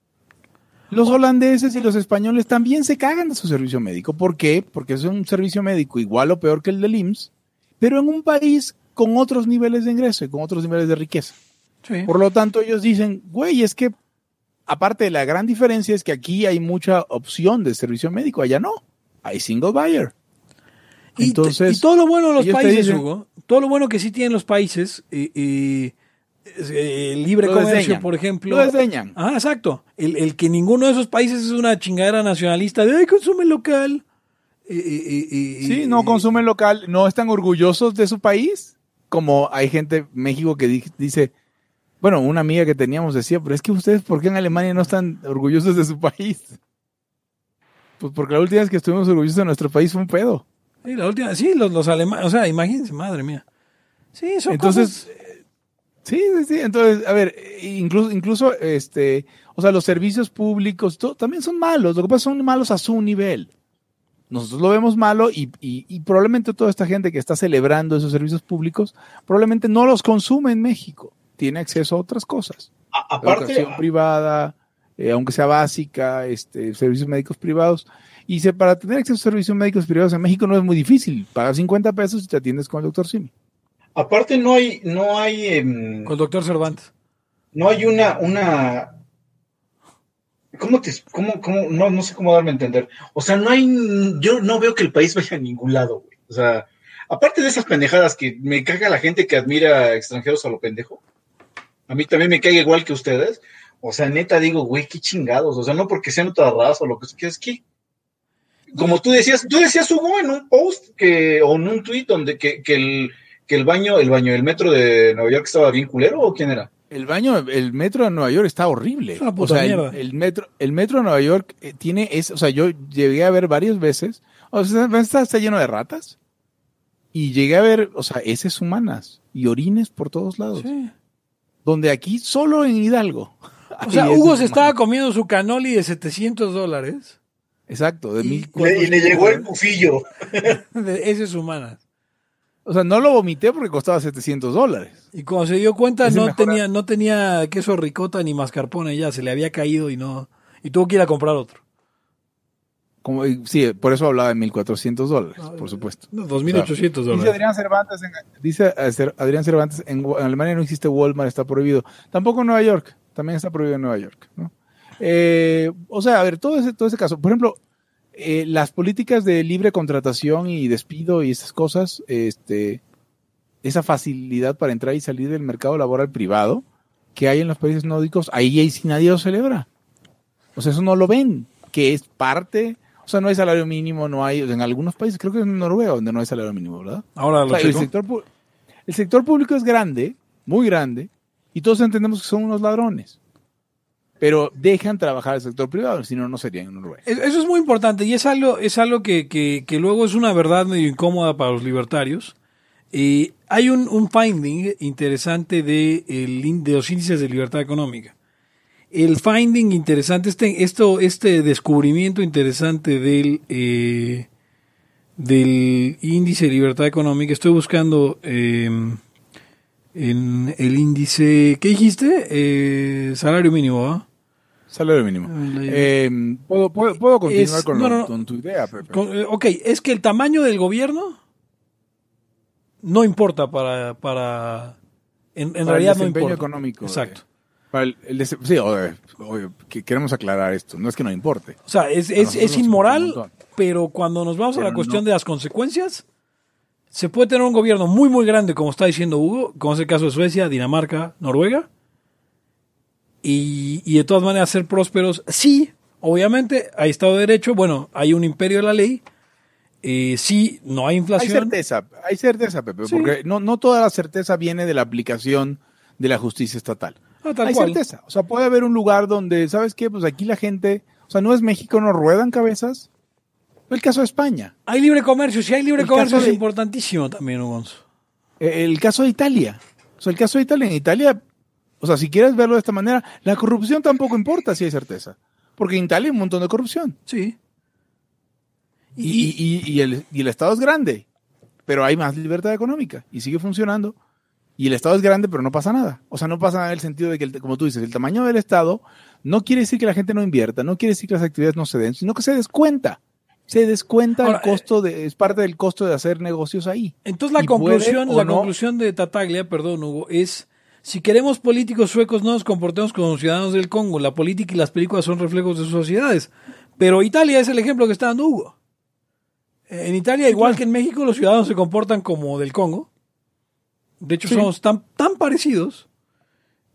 Los holandeses y los españoles también se cagan de su servicio médico. ¿Por qué? Porque es un servicio médico igual o peor que el del IMSS, pero en un país con otros niveles de ingreso y con otros niveles de riqueza. Sí. Por lo tanto, ellos dicen, güey, es que aparte de la gran diferencia es que aquí hay mucha opción de servicio médico, allá no. Hay single buyer. Y, Entonces, y todo lo bueno de los países, dicen- Hugo, todo lo bueno que sí tienen los países, eh, es, eh, libre comercio, por ejemplo. Lo desdeñan. Ah, exacto. El, el que ninguno de esos países es una chingadera nacionalista de, ay, consume local. Sí, no consumen local, no están orgullosos de su país, como hay gente en México que di- dice, bueno, una amiga que teníamos decía, pero es que ustedes, ¿por qué en Alemania no están orgullosos de su país? Pues porque la última vez que estuvimos orgullosos de nuestro país fue un pedo. Sí, la última, sí, los, los alemanes, o sea, imagínense, madre mía. Sí, son Entonces, cosas- sí, sí, sí. Entonces, a ver, incluso, incluso, este, o sea, los servicios públicos también son malos. Lo que pasa es que son malos a su nivel. Nosotros lo vemos malo y, y- y probablemente toda esta gente que está celebrando esos servicios públicos probablemente no los consume en México. Tiene acceso a otras cosas. A- aparte, Educación privada, eh, aunque sea básica, este, servicios médicos privados. Y se, para tener acceso a servicios médicos privados en México no es muy difícil. Pagas 50 pesos y te atiendes con el doctor Simi. aparte no hay, no hay, em, con el doctor Cervantes. no hay una, una, ¿cómo te, cómo, cómo, no, no sé cómo darme a entender? O sea, no hay, yo no veo que el país vaya a ningún lado, güey. O sea, aparte de esas pendejadas que me caga la gente que admira extranjeros a lo pendejo, a mí también me cae igual que ustedes. O sea, neta digo, güey, qué chingados. O sea, no porque sean otra raza o lo que es que, como tú decías, tú decías, Hugo, en un post que, o en un tweet donde que, que el, que el baño, el baño del metro de Nueva York estaba bien culero, ¿o quién era? El baño, el metro de Nueva York está horrible. Es una puta o sea, el, mierda. el metro, el metro de Nueva York eh, tiene, es, o sea, yo llegué a ver varias veces, o sea, está, está lleno de ratas. Y llegué a ver, o sea, heces humanas y orines por todos lados. Sí. Donde aquí, solo en Hidalgo. O [laughs] sea, Hugo se estaba comiendo su canoli de 700 dólares Exacto, de Y- mil Y le, y le llegó el pufillo. [laughs] de heces humanas. O sea, no lo vomité porque costaba 700 dólares. Y cuando se dio cuenta no tenía, no tenía queso ricota ni mascarpone ya, se le había caído y no, y tuvo que ir a comprar otro. como, sí, por eso hablaba de 1.400 dólares, por supuesto. No, 2.800 Dice dólares. Adrián Cervantes, en, dice Adrián Cervantes, en, en Alemania no existe Walmart, está prohibido. Tampoco en Nueva York, también está prohibido en Nueva York. ¿no? Eh, o sea, a ver, todo ese, todo ese caso. Por ejemplo, eh, las políticas de libre contratación y despido y esas cosas, este, esa facilidad para entrar y salir del mercado laboral privado que hay en los países nórdicos, ahí, ahí sí nadie lo celebra. O sea, eso no lo ven, que es parte, o sea, no hay salario mínimo, no hay, en algunos países, creo que en Noruega donde no hay salario mínimo, ¿verdad? Ahora O lo sea, el, checo. sector, pu- el sector público es grande, muy grande, y todos entendemos que son unos ladrones. Pero dejan trabajar el sector privado, si no, no serían Noruega. Es- Eso es muy importante y es algo, es algo que, que- luego es una verdad medio incómoda para los libertarios. Hay un, un finding interesante de, el de los índices de libertad económica. El finding interesante, este, esto, este descubrimiento interesante del, eh, del índice de libertad económica, estoy buscando eh, en el índice, ¿qué dijiste? Eh, salario mínimo, ¿ah? Salario mínimo. Eh, ¿puedo, puedo, puedo continuar Es- con, no, no, con tu idea, Pepe? Con- eh, ok, es que el tamaño del gobierno no importa para... para en, en Para el realidad no desempeño importa. económico, Exacto. Para el- el sí, obvio, obvio, que queremos aclarar esto. No es que no importe. O sea, es, es, es inmoral, pero cuando nos vamos a la cuestión no. de las consecuencias, se puede tener un gobierno muy, muy grande, como está diciendo Hugo, como es el caso de Suecia, Dinamarca, Noruega, y, y de todas maneras ser prósperos. Sí, obviamente, hay Estado de Derecho, bueno, hay un imperio de la ley, eh, sí, no hay Hay inflación. certeza, hay certeza, Pepe, Sí. porque no, no toda la certeza viene de la aplicación de la justicia estatal. Ah, tal hay cual. certeza. O sea, puede haber un lugar donde, ¿sabes qué? Pues aquí la gente, o sea, no es México, no ruedan cabezas. El caso de España, Hay libre comercio, si hay libre El comercio es de- importantísimo también, Gonzo. Eh, el caso de Italia. O sea, el caso de Italia, en Italia, o sea, si quieres verlo de esta manera, la corrupción tampoco importa si hay certeza. Porque en Italia hay un montón de corrupción. Sí. Y, y- y- y el, y el Estado es grande, pero hay más libertad económica y sigue funcionando. Y el Estado es grande, pero no pasa nada. O sea, no pasa nada en el sentido de que, el- como tú dices, el tamaño del Estado no quiere decir que la gente no invierta, no quiere decir que las actividades no se den, sino que se descuenta. Se descuenta Ahora, el costo de, es parte del costo de hacer negocios ahí. Entonces la conclusión, la no- conclusión de Tataglia, perdón, Hugo, es si queremos políticos suecos no nos comportemos como ciudadanos del Congo. La política y las películas son reflejos de sus sociedades. Pero Italia es el ejemplo que está dando Hugo. En Italia, igual que en México, los ciudadanos se comportan como del Congo. De hecho, Sí. somos tan, tan parecidos.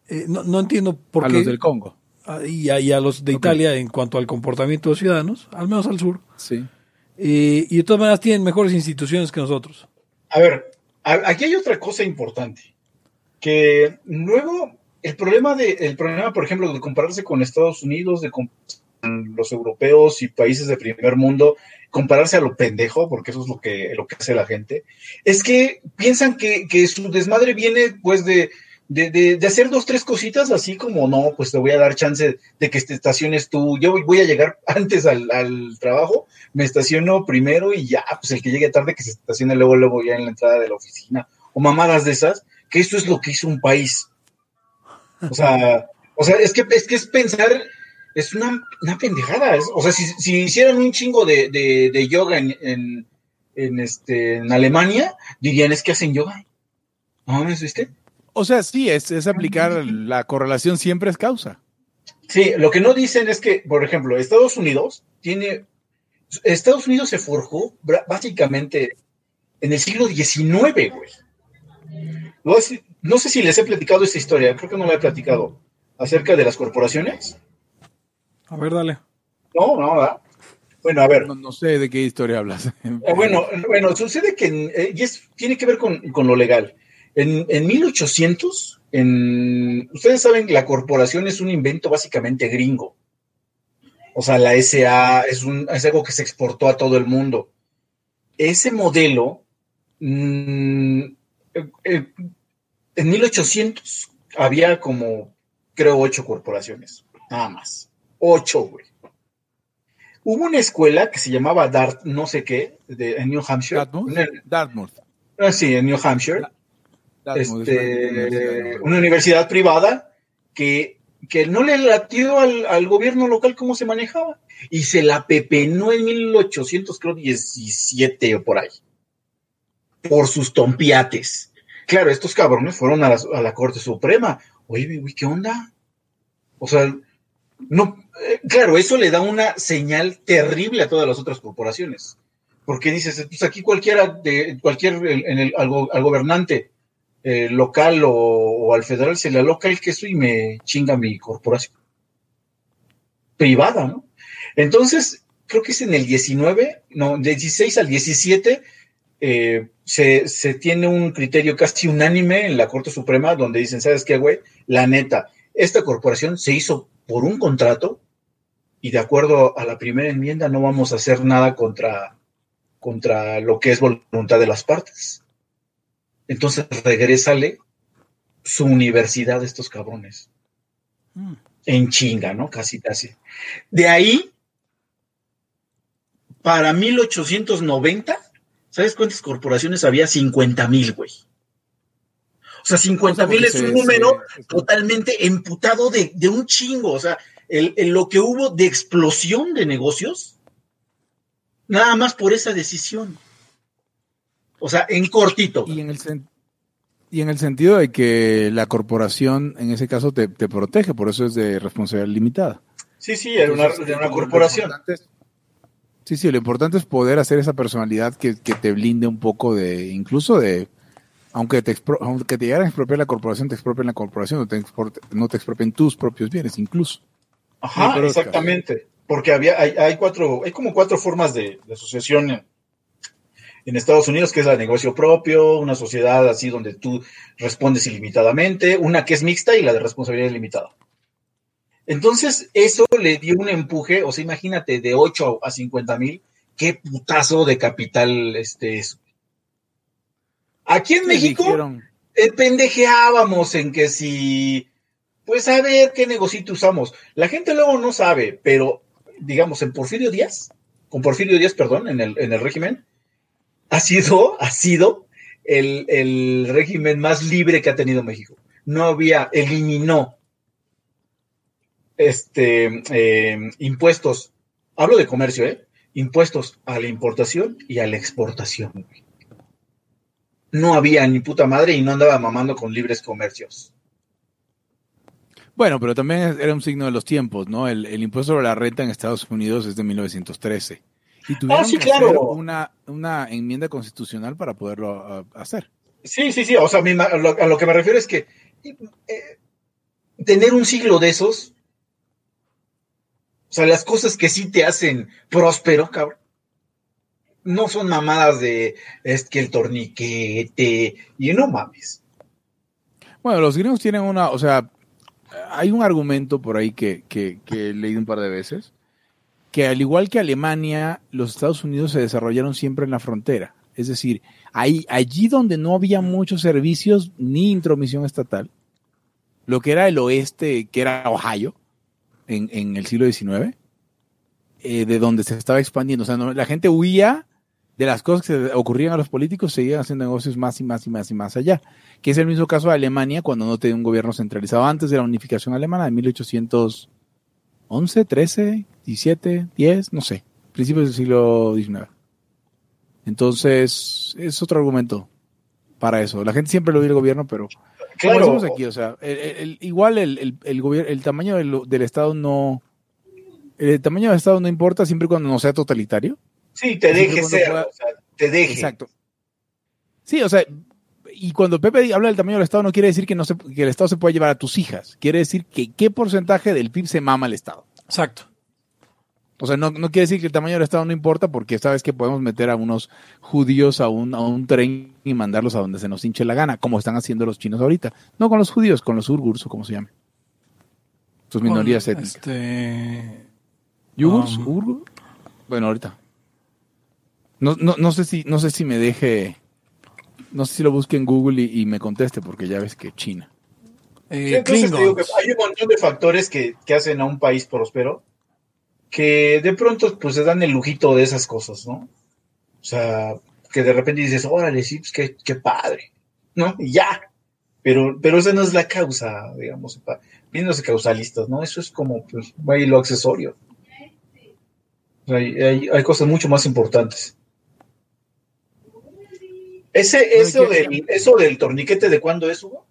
Eh, no, no entiendo por a qué. los del Congo. Y, a, y a los de. Italia en cuanto al comportamiento de los ciudadanos, al menos al sur. Sí. Eh, y de todas maneras tienen mejores instituciones que nosotros. A ver, a- aquí hay otra cosa importante. Que luego, el problema, de, el problema, por ejemplo, de compararse con Estados Unidos, de com- con los europeos y países de primer mundo, compararse a lo pendejo, porque eso es lo que, lo que hace la gente, es que piensan que, que su desmadre viene pues de, de, de- hacer dos, tres cositas así como, no, pues te voy a dar chance de que te estaciones tú, yo voy, voy a llegar [laughs] antes al, al trabajo, me estaciono primero y ya, pues el que llegue tarde que se estacione luego, luego ya en la entrada de la oficina, o mamadas de esas, que eso es lo que hizo un país. O sea, [laughs] o sea, es que es que es pensar, es una, una pendejada. es- o sea, si, si hicieran un chingo de, de, de yoga en, en, en, este, en Alemania, dirían es que hacen yoga. ¿No mames, viste? O sea, sí, es, es aplicar la correlación siempre es causa. Sí, lo que no dicen es que, por ejemplo, Estados Unidos tiene. Estados Unidos se forjó básicamente en el siglo XIX, güey. No sé- No sé si les he platicado esta historia, creo que no la he platicado. Acerca de las corporaciones. A ver, dale. No, no, ¿verdad? Bueno, a ver. No, no sé de qué historia hablas. Eh, Bueno, bueno, sucede que eh, y es, tiene que ver con, con lo legal. En, en 1800, en, ustedes saben que la corporación es un invento básicamente gringo. O sea, la SA es, un, es algo que se exportó a todo el mundo. Ese modelo, mm, eh, eh, en 1800 había como, creo, ocho corporaciones, nada más. Ocho, güey. Hubo una escuela que se llamaba Dart, no sé qué, de, en New Hampshire. Dartmouth. Dartmouth. ah, sí, en New Hampshire. Dartmouth es una universidad, Este, una universidad privada que, que no le latió al, al gobierno local cómo se manejaba. Y se la pepenó en 1817 o por ahí. Por sus tompiates. Claro, estos cabrones fueron a la, a la Corte Suprema. Oye, güey, ¿qué onda? O sea, no, eh, claro, eso le da una señal terrible a todas las otras corporaciones. Porque dices, pues aquí cualquiera de cualquier en el, al, go- al gobernante eh, local o, al federal se le aloca el queso y me chinga mi corporación privada, ¿no? Entonces, creo que es en el 19, no, de 16 al 17, eh, se, se tiene un criterio casi unánime en la Corte Suprema donde dicen, ¿sabes qué, güey? La neta, esta corporación se hizo por un contrato y de acuerdo a la primera enmienda no vamos a hacer nada contra, contra lo que es voluntad de las partes. Entonces, regrésale su universidad a estos cabrones. Mm. En chinga, ¿no? Casi, casi. De ahí, para 1890, ¿sabes cuántas corporaciones había? 50 mil, güey. O sea, 50 mil es un número totalmente emputado de, de un chingo. O sea, el, el- lo que hubo de explosión de negocios, nada más por esa decisión. O sea, en cortito. Y en el y en el sentido de que la corporación, en ese caso, te, te protege, por eso es de responsabilidad limitada. Sí, sí, era una, Entonces, era una corporación. sí, sí, lo importante es poder hacer esa personalidad que, que te blinde un poco de, incluso de, aunque te, expro- aunque te llegaran a expropiar la corporación, te expropien la corporación, no te, expor- no te expropien tus propios bienes, incluso. Ajá, exactamente. Porque había, hay, hay cuatro, hay como cuatro formas de, de asociación en, Estados Unidos, que es la negocio propio, una sociedad así donde tú respondes ilimitadamente, una que es mixta y la de responsabilidad limitada. Entonces, eso le dio un empuje, o sea, imagínate, de 8 a 50 mil, qué putazo de capital este es. Aquí en México, eh, pendejeábamos en que si, pues a ver qué negocito usamos. La gente luego no sabe, pero digamos, en Porfirio Díaz, con Porfirio Díaz, perdón, en el, en el régimen, ha sido, ha sido el, el régimen más libre que ha tenido México. No había, eliminó este eh, impuestos, hablo de comercio, ¿eh? Impuestos a la importación y a la exportación. no había ni puta madre y no andaba mamando con libres comercios. Bueno, pero también era un signo de los tiempos, ¿no? El, el impuesto sobre la renta en Estados Unidos es de 1913. Y tuvieron Ah, sí, que claro. hacer una, una enmienda constitucional para poderlo ah, hacer. Sí, sí, sí. O sea, a lo, a lo que me refiero es que eh, tener un siglo de esos, o sea, las cosas que sí te hacen próspero, cabrón, no son mamadas de es que el torniquete y no mames. Bueno, los gringos tienen una, o sea, hay un argumento por ahí que, que, que he leído un par de veces, que al igual que Alemania, los Estados Unidos se desarrollaron siempre en la frontera. Es decir, ahí, allí donde no había muchos servicios ni intromisión estatal, lo que era el oeste, que era Ohio, en, el siglo XIX, eh, de donde se estaba expandiendo. O sea, la gente huía de las cosas que ocurrían a los políticos, seguían haciendo negocios más y más y más y más allá. Que es el mismo caso de Alemania cuando no tenía un gobierno centralizado antes de la unificación alemana de 1811, 13, 17, 10, no sé, principios del siglo XIX. Entonces, es otro argumento para eso. La gente siempre lo oye el gobierno, pero como Claro, decimos aquí, o sea, el- el- el- igual el, el, el, tamaño del, del Estado no... El tamaño del Estado no importa siempre y cuando no sea totalitario. sí, te deje ser, pueda- o sea, te deje. Exacto. Sí, o sea, y cuando Pepe habla del tamaño del Estado no quiere decir que, no se, que el Estado se pueda llevar a tus hijas. Quiere decir que qué porcentaje del PIB se mama el Estado. Exacto. O sea, no, no quiere decir que el tamaño del Estado no importa porque sabes que podemos meter a unos judíos a un, a un tren y mandarlos a donde se nos hinche la gana, como están haciendo los chinos ahorita. No con los judíos, con los urgurs o como se llame. Sus minorías Con, étnicas. Este, ¿Yugurs? um, ¿Urgur? Bueno, ahorita. No, no, no sé si, no sé si me deje. No sé si lo busque en Google y, y me conteste, porque ya ves que China. eh, Sí, entonces te digo que hay un montón de factores que, que hacen a un país próspero que de pronto pues se dan el lujito de esas cosas, ¿no? O sea, que de repente dices, órale, sí, pues qué, qué padre, ¿no? Y ya. Pero, pero esa no es la causa, digamos. viéndose causalistas, ¿no? Eso es como, pues, ahí lo accesorio. Hay- hay cosas mucho más importantes. Ese, eso, del, eso del torniquete, ¿de cuándo es, Hugo?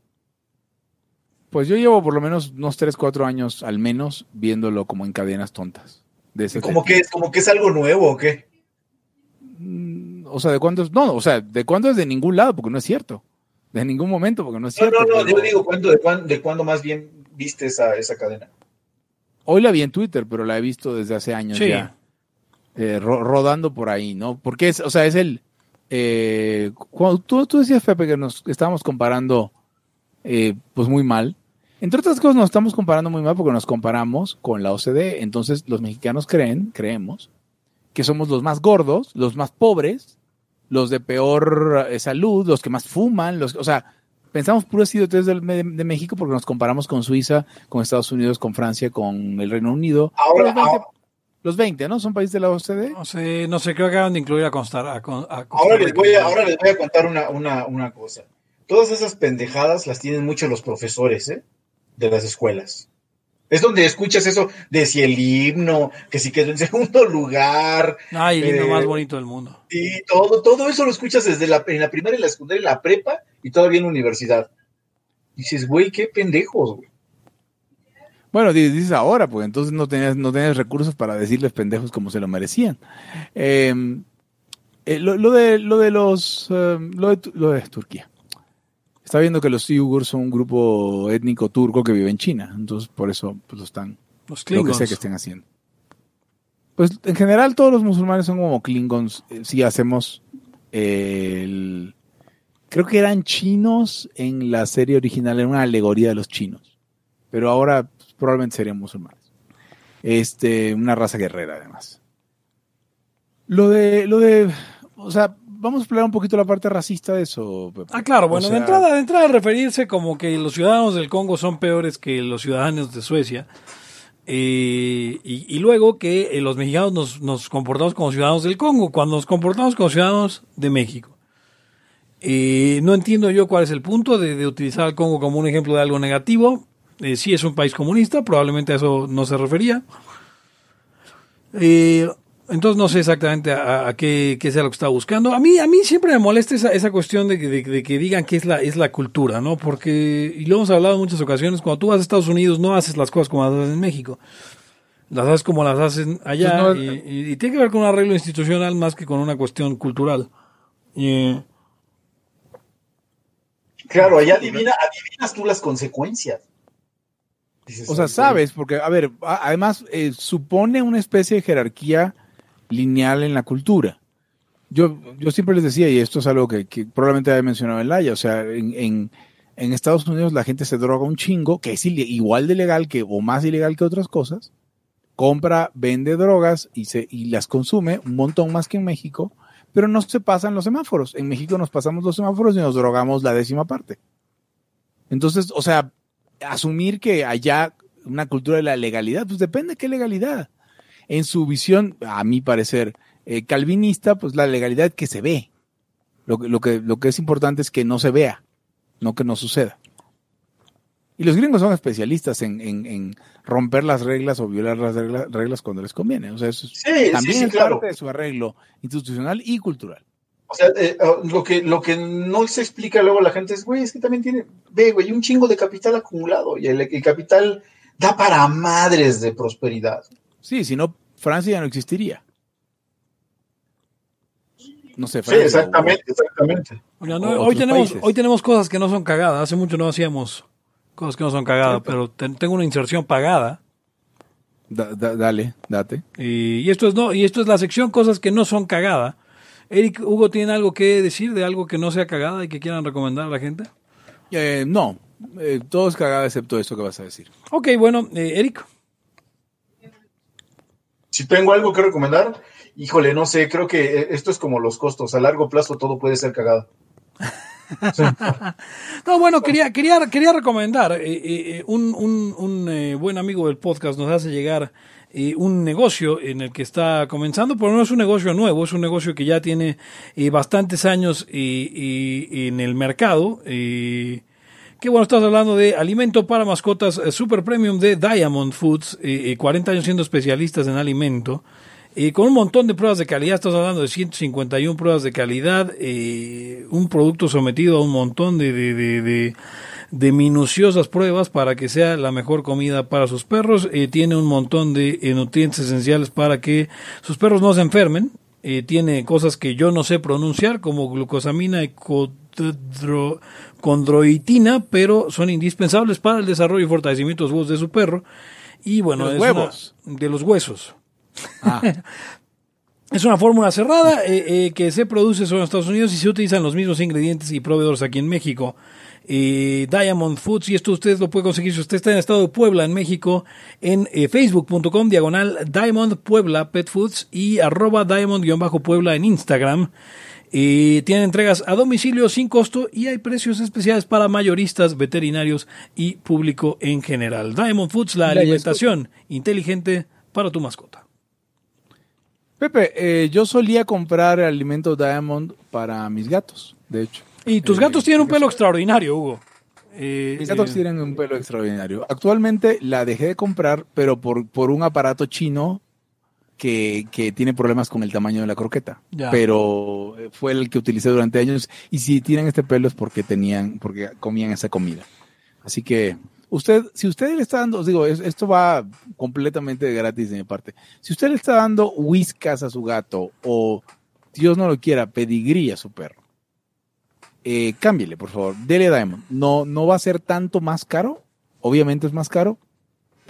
Pues yo llevo por lo menos unos 3, 4 años al menos viéndolo como en cadenas tontas. De ese Como que, es- como que es algo nuevo, ¿o qué? Mm, O sea, ¿de cuándo es? No, o sea, ¿de cuándo es de ningún lado? Porque no es cierto. De ningún momento, porque no es No, cierto. no, no, pero- yo digo, ¿cuándo, de, cuándo, ¿de cuándo más bien viste esa, esa cadena? Hoy la vi en Twitter, pero la he visto desde hace años Sí. ya. eh, ro- rodando por ahí, ¿no? Porque es, o sea, es el. eh, cuando tú, tú decías, Pepe, que nos estábamos comparando, eh, pues muy mal. Entre otras cosas, nos estamos comparando muy mal porque nos comparamos con la OCDE. Entonces, los mexicanos creen, creemos, que somos los más gordos, los más pobres, los de peor eh, salud, los que más fuman, los, o sea, pensamos puros idiotes del- de, de México porque nos comparamos con Suiza, con Estados Unidos, con Francia, con el Reino Unido. Ahora, los, 20, ahora, los 20, ¿no? Son países de la OCDE. No sé, no sé, creo que acaban de incluir a Costa, a, Con- a Costa ahora les Rica. voy a, ahora les voy a contar una, una, una cosa. Todas esas pendejadas las tienen mucho los profesores, ¿eh? De las escuelas. Es donde escuchas eso de si el himno, que si quedó en [laughs] segundo lugar, Ay, el himno Eh, más bonito del mundo. y todo, todo eso lo escuchas desde la, en la primera y la secundaria, y la prepa y todavía en la universidad. Dices, güey, qué pendejos, güey. Bueno, di- dices ahora, pues entonces no tenías, no tenías recursos para decirles pendejos como se lo merecían. Eh, eh, lo, lo de, lo de los, eh, lo de, Tu- lo de Turquía. Está viendo que los Uyghurs son un grupo étnico turco que vive en China, entonces por eso pues, lo están, Los lo que sea que estén haciendo. Pues en general todos los musulmanes son como Klingons, eh, si hacemos eh, el... Creo que eran chinos en la serie original, era una alegoría de los chinos. Pero ahora pues, probablemente serían musulmanes. Este, una raza guerrera además. Lo de, lo de, o sea, vamos a explorar un poquito la parte racista de eso. Pepe. Ah, claro, bueno, O de entrada, de entrada referirse como que los ciudadanos del Congo son peores que los ciudadanos de Suecia. eh, y, y luego que eh, los mexicanos nos, nos comportamos como ciudadanos del Congo, cuando nos comportamos como ciudadanos de México. Eh, no entiendo yo cuál es el punto de, de utilizar al Congo como un ejemplo de algo negativo. Eh, sí es un país comunista, probablemente a eso no se refería. Eh, entonces no sé exactamente a, a qué, qué sea lo que está buscando. A mí, a mí siempre me molesta esa, esa cuestión de que, de- de que digan que es la, es la cultura, ¿no? Porque, y lo hemos hablado en muchas ocasiones, cuando tú vas a Estados Unidos no haces las cosas como las haces en México. Las haces como las hacen allá Pues no- y, y- y tiene que ver con un arreglo institucional más que con una cuestión cultural. Y, Claro, allá adivina, adivinas tú las consecuencias. Dices, O sea, "Ay, sabes, porque, a ver, a- además eh, supone una especie de jerarquía lineal en la cultura. Yo, yo siempre les decía, y esto es algo que, probablemente había mencionado en Laia, o sea, en, en, Estados Unidos la gente se droga un chingo, que es igual de legal que, o más ilegal que otras cosas, compra, vende drogas y, se, y las consume un montón más que en México, pero no se pasan los semáforos. En México nos pasamos los semáforos y nos drogamos la décima parte. Entonces, o sea, asumir que allá una cultura de la legalidad, pues depende de qué legalidad. En su visión, a mi parecer, eh, calvinista, pues la legalidad que se ve. Lo, que- lo, que, lo que es importante es que no se vea, no que no suceda. Y los gringos son especialistas en, en- en romper las reglas o violar las regla- reglas, cuando les conviene. O sea, eso es- Sí, también sí, es claro. parte de su arreglo institucional y cultural. O sea, eh, uh, lo, que, lo que no se explica luego a la gente es, güey, es que también tiene, ve, güey, un chingo de capital acumulado y el, el capital da para madres de prosperidad. Sí, si no, Francia ya no existiría. No sé, Sí, Francia o- exactamente, exactamente. No, hoy, tenemos, países. hoy tenemos cosas que no son cagadas. Hace mucho no hacíamos cosas que no son cagadas, pero ten- tengo una inserción pagada. Da- da- dale, date. Y, y esto es no y esto es la sección cosas que no son cagada. Eric, Hugo, ¿tiene algo que decir de algo que no sea cagada y que quieran recomendar a la gente? Eh, no, eh, todo es cagada excepto eso que vas a decir. Ok, bueno, eh, Eric. Si tengo algo que recomendar, híjole, no sé, creo que eh, esto es como los costos. A largo plazo todo puede ser cagado. [laughs] No, bueno, quería, quería, quería recomendar, eh, eh, eh, un, un, un eh, buen amigo del podcast nos hace llegar un negocio en el que está comenzando, pero no es un negocio nuevo, es un negocio que ya tiene bastantes años en el mercado, eh, Qué bueno, estás hablando de alimento para mascotas eh, super premium de Diamond Foods, eh, eh, 40 años siendo especialistas en alimento, eh, con un montón de pruebas de calidad, estás hablando de 151 pruebas de calidad, eh, un producto sometido a un montón de, minuciosas pruebas para que sea la mejor comida para sus perros, eh, tiene un montón de eh, nutrientes esenciales para que sus perros no se enfermen, eh, tiene cosas que yo no sé pronunciar como glucosamina y codro- condroitina, pero son indispensables para el desarrollo y fortalecimiento de los huevos de su perro. Y bueno, De los es una- huevos. de los huesos. Ah, [laughs] Es una fórmula cerrada eh, eh, que se produce solo en Estados Unidos y se utilizan los mismos ingredientes y proveedores aquí en México. Eh, Diamond Foods, y esto usted lo puede conseguir si usted está en el estado de Puebla, en México, en facebook.com, diagonal Diamond Puebla Pet Foods y arroba Diamond-Puebla en Instagram. Eh, tienen entregas a domicilio sin costo y hay precios especiales para mayoristas, veterinarios y público en general. Diamond Foods, la alimentación inteligente para tu mascota. Pepe, eh, yo solía comprar alimento Diamond para mis gatos, de hecho. Y tus Eh, gatos tienen un pelo extraordinario, Hugo. Eh, Mis gatos eh, tienen un pelo extraordinario. Actualmente la dejé de comprar, pero por, por un aparato chino que, que tiene problemas con el tamaño de la croqueta. Ya. Pero eh, fue el que utilicé durante años. Y si tienen este pelo es porque tenían, porque comían esa comida. Así que usted, si usted le está dando, os digo, es- esto va completamente gratis de mi parte. Si usted le está dando whiskas a su gato o Dios no lo quiera, pedigrí a su perro, eh, cámbiele, por favor. Dele Diamond. No, no va a ser tanto más caro. Obviamente es más caro,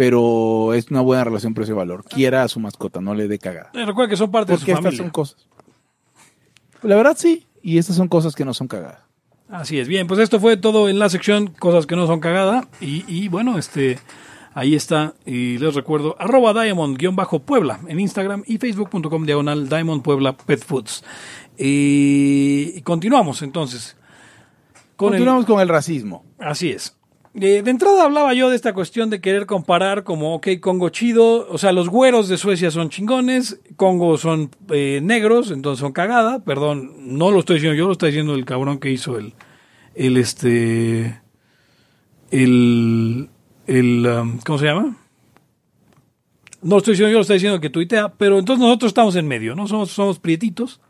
pero es una buena relación precio-valor. Quiera a su mascota, no le dé cagada. eh, recuerda que son parte de su Porque estas familia. son cosas. La verdad sí, y estas son cosas que no son cagadas. Así es. Bien, pues esto fue todo en la sección Cosas que no son cagada. Y, y bueno, este ahí está. Y les recuerdo, arroba Diamond-Puebla en Instagram y facebook.com diagonal Diamond Puebla Pet Foods. Y, y continuamos entonces. Con el- Continuamos con el racismo. Así es. De entrada hablaba yo de esta cuestión de querer comparar como, ok, Congo chido, o sea, los güeros de Suecia son chingones, Congo son eh, negros, entonces son cagada, perdón, no lo estoy diciendo yo, lo está diciendo el cabrón que hizo el, el este, el, el, um, ¿cómo se llama? No lo estoy diciendo yo, lo está diciendo el que tuitea, pero entonces nosotros estamos en medio, ¿no? Somos, somos prietitos.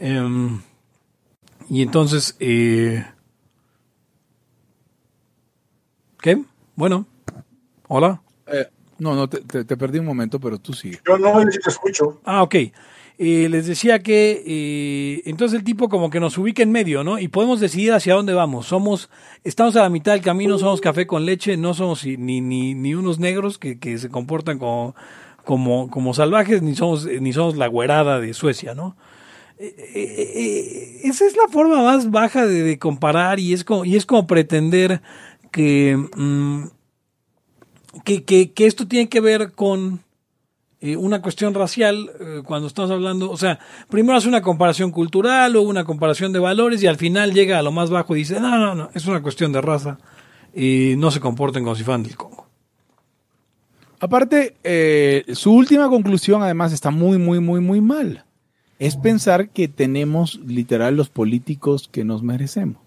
Em, y entonces, eh, ¿Qué? Bueno. Hola. Eh, no, no, te, te- te perdí un momento, pero tú sigue. Yo no te escucho. Ah, ok. Eh, les decía que eh, entonces el tipo como que nos ubica en medio, ¿no? Y podemos decidir hacia dónde vamos. Somos, estamos a la mitad del camino, somos café con leche, no somos ni, ni, ni unos negros que, que se comportan como, como, como salvajes, ni somos, ni somos la güerada de Suecia, ¿no? Eh, eh, eh, esa es la forma más baja de, de comparar y es como, y es como pretender que, mm, que, que, que esto tiene que ver con eh, una cuestión racial eh, cuando estamos hablando, o sea, primero hace una comparación cultural o una comparación de valores y al final llega a lo más bajo y dice, no, no, no, es una cuestión de raza y no se comporten como si fueran del Congo. Aparte, eh, su última conclusión además está muy, muy, muy, muy mal. Es pensar que tenemos literal los políticos que nos merecemos.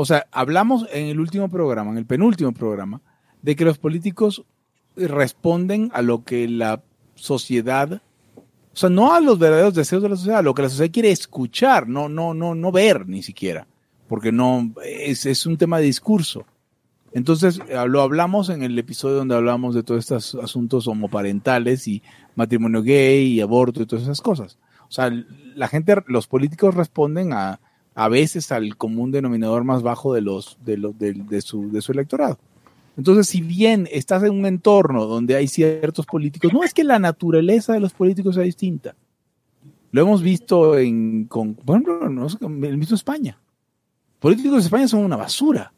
O sea, hablamos en el último programa, en el penúltimo programa, de que los políticos responden a lo que la sociedad, o sea, no a los verdaderos deseos de la sociedad, a lo que la sociedad quiere escuchar, no, no, no, no ver ni siquiera, porque no es, es un tema de discurso. Entonces, eh, lo hablamos en el episodio donde hablamos de todos estos asuntos homoparentales y matrimonio gay y aborto y todas esas cosas. O sea, la gente, los políticos responden a, a veces al común denominador más bajo de los, de los, de, de su, de su electorado. Entonces, si bien estás en un entorno donde hay ciertos políticos, no es que la naturaleza de los políticos sea distinta. Lo hemos visto en, con, por ejemplo, no el mismo España. Políticos de España son una basura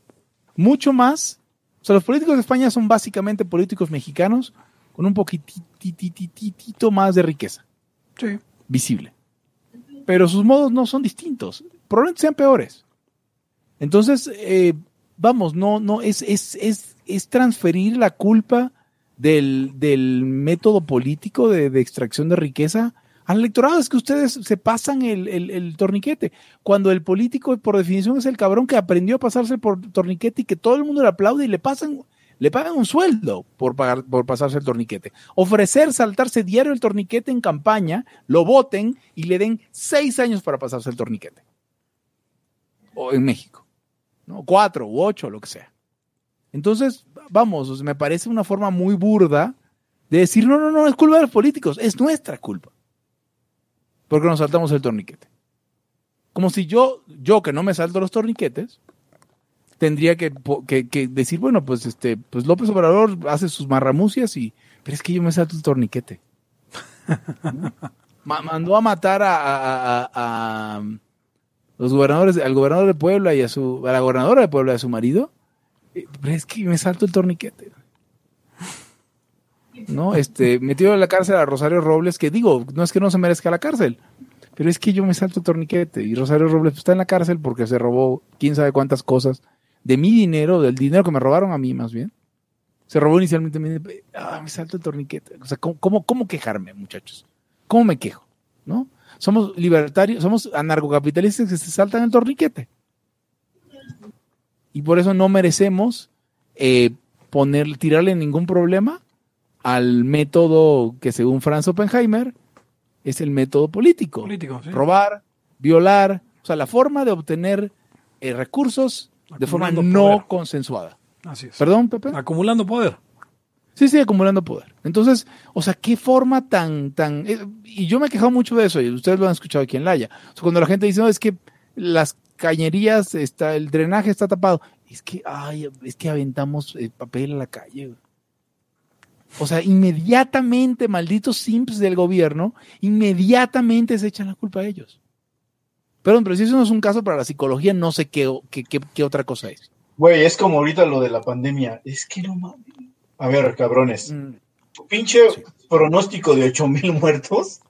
mucho más. O sea, los políticos de España son básicamente políticos mexicanos con un poquitito más de riqueza Sí. visible. Pero sus modos no son distintos. Probablemente sean peores. Entonces, eh, vamos, no, no, es, es, es, es transferir la culpa del, del método político de, extracción de riqueza al electorado es que ustedes se pasan el, el- el torniquete. Cuando el político, por definición, es el cabrón que aprendió a pasarse por torniquete y que todo el mundo le aplaude y le pasan, le pagan un sueldo por, pagar, por pasarse el torniquete. Ofrecer saltarse diario el torniquete en campaña, lo voten y le den seis años para pasarse el torniquete. O en México. ¿no? Cuatro u ocho, lo que sea. Entonces, vamos, me parece una forma muy burda de decir, no, no, no, es culpa de los políticos, es nuestra culpa. Porque nos saltamos el torniquete. Como si yo, yo que no me salto los torniquetes, tendría que, que- que decir, bueno, pues este, pues López Obrador hace sus marramucias y, pero es que yo me salto el torniquete. [laughs] Mandó a matar a, a- a- a los gobernadores, al gobernador de Puebla y a su, a la gobernadora de Puebla a su marido. Eh, Pero es que me salto el torniquete. ¿no? Este, metió en la cárcel a Rosario Robles, que digo, no es que no se merezca la cárcel, pero es que yo me salto el torniquete y Rosario Robles pues, está en la cárcel porque se robó quién sabe cuántas cosas de mi dinero, del dinero que me robaron a mí más bien. Se robó inicialmente mi ah, me salto el torniquete. O sea, ¿cómo, cómo, cómo quejarme, muchachos? ¿Cómo me quejo? ¿No? Somos libertarios, somos anarcocapitalistas que se saltan el torniquete. Y por eso no merecemos eh, poner, tirarle ningún problema al método que según Franz Oppenheimer es el método político. Político, sí. Robar, violar, o sea, la forma de obtener eh, recursos de forma no poder. consensuada. Así es. ¿Perdón, Pepe? Acumulando poder. Sí, sí, acumulando poder. Entonces, o sea, qué forma tan, tan, eh, y yo me he quejado mucho de eso, y ustedes lo han escuchado aquí en Laya. O sea, cuando la gente dice, no, es que las cañerías, está, el drenaje está tapado, es que, ay, es que aventamos eh, papel a la calle. O sea, inmediatamente, malditos simps del gobierno, inmediatamente se echan la culpa a ellos. Perdón, pero si eso no es un caso para la psicología, no sé qué, qué, qué- qué otra cosa es. Güey, es como ahorita lo de la pandemia. Es que no mames. A ver, cabrones. Mm. Tu pinche pronóstico de 8 mil muertos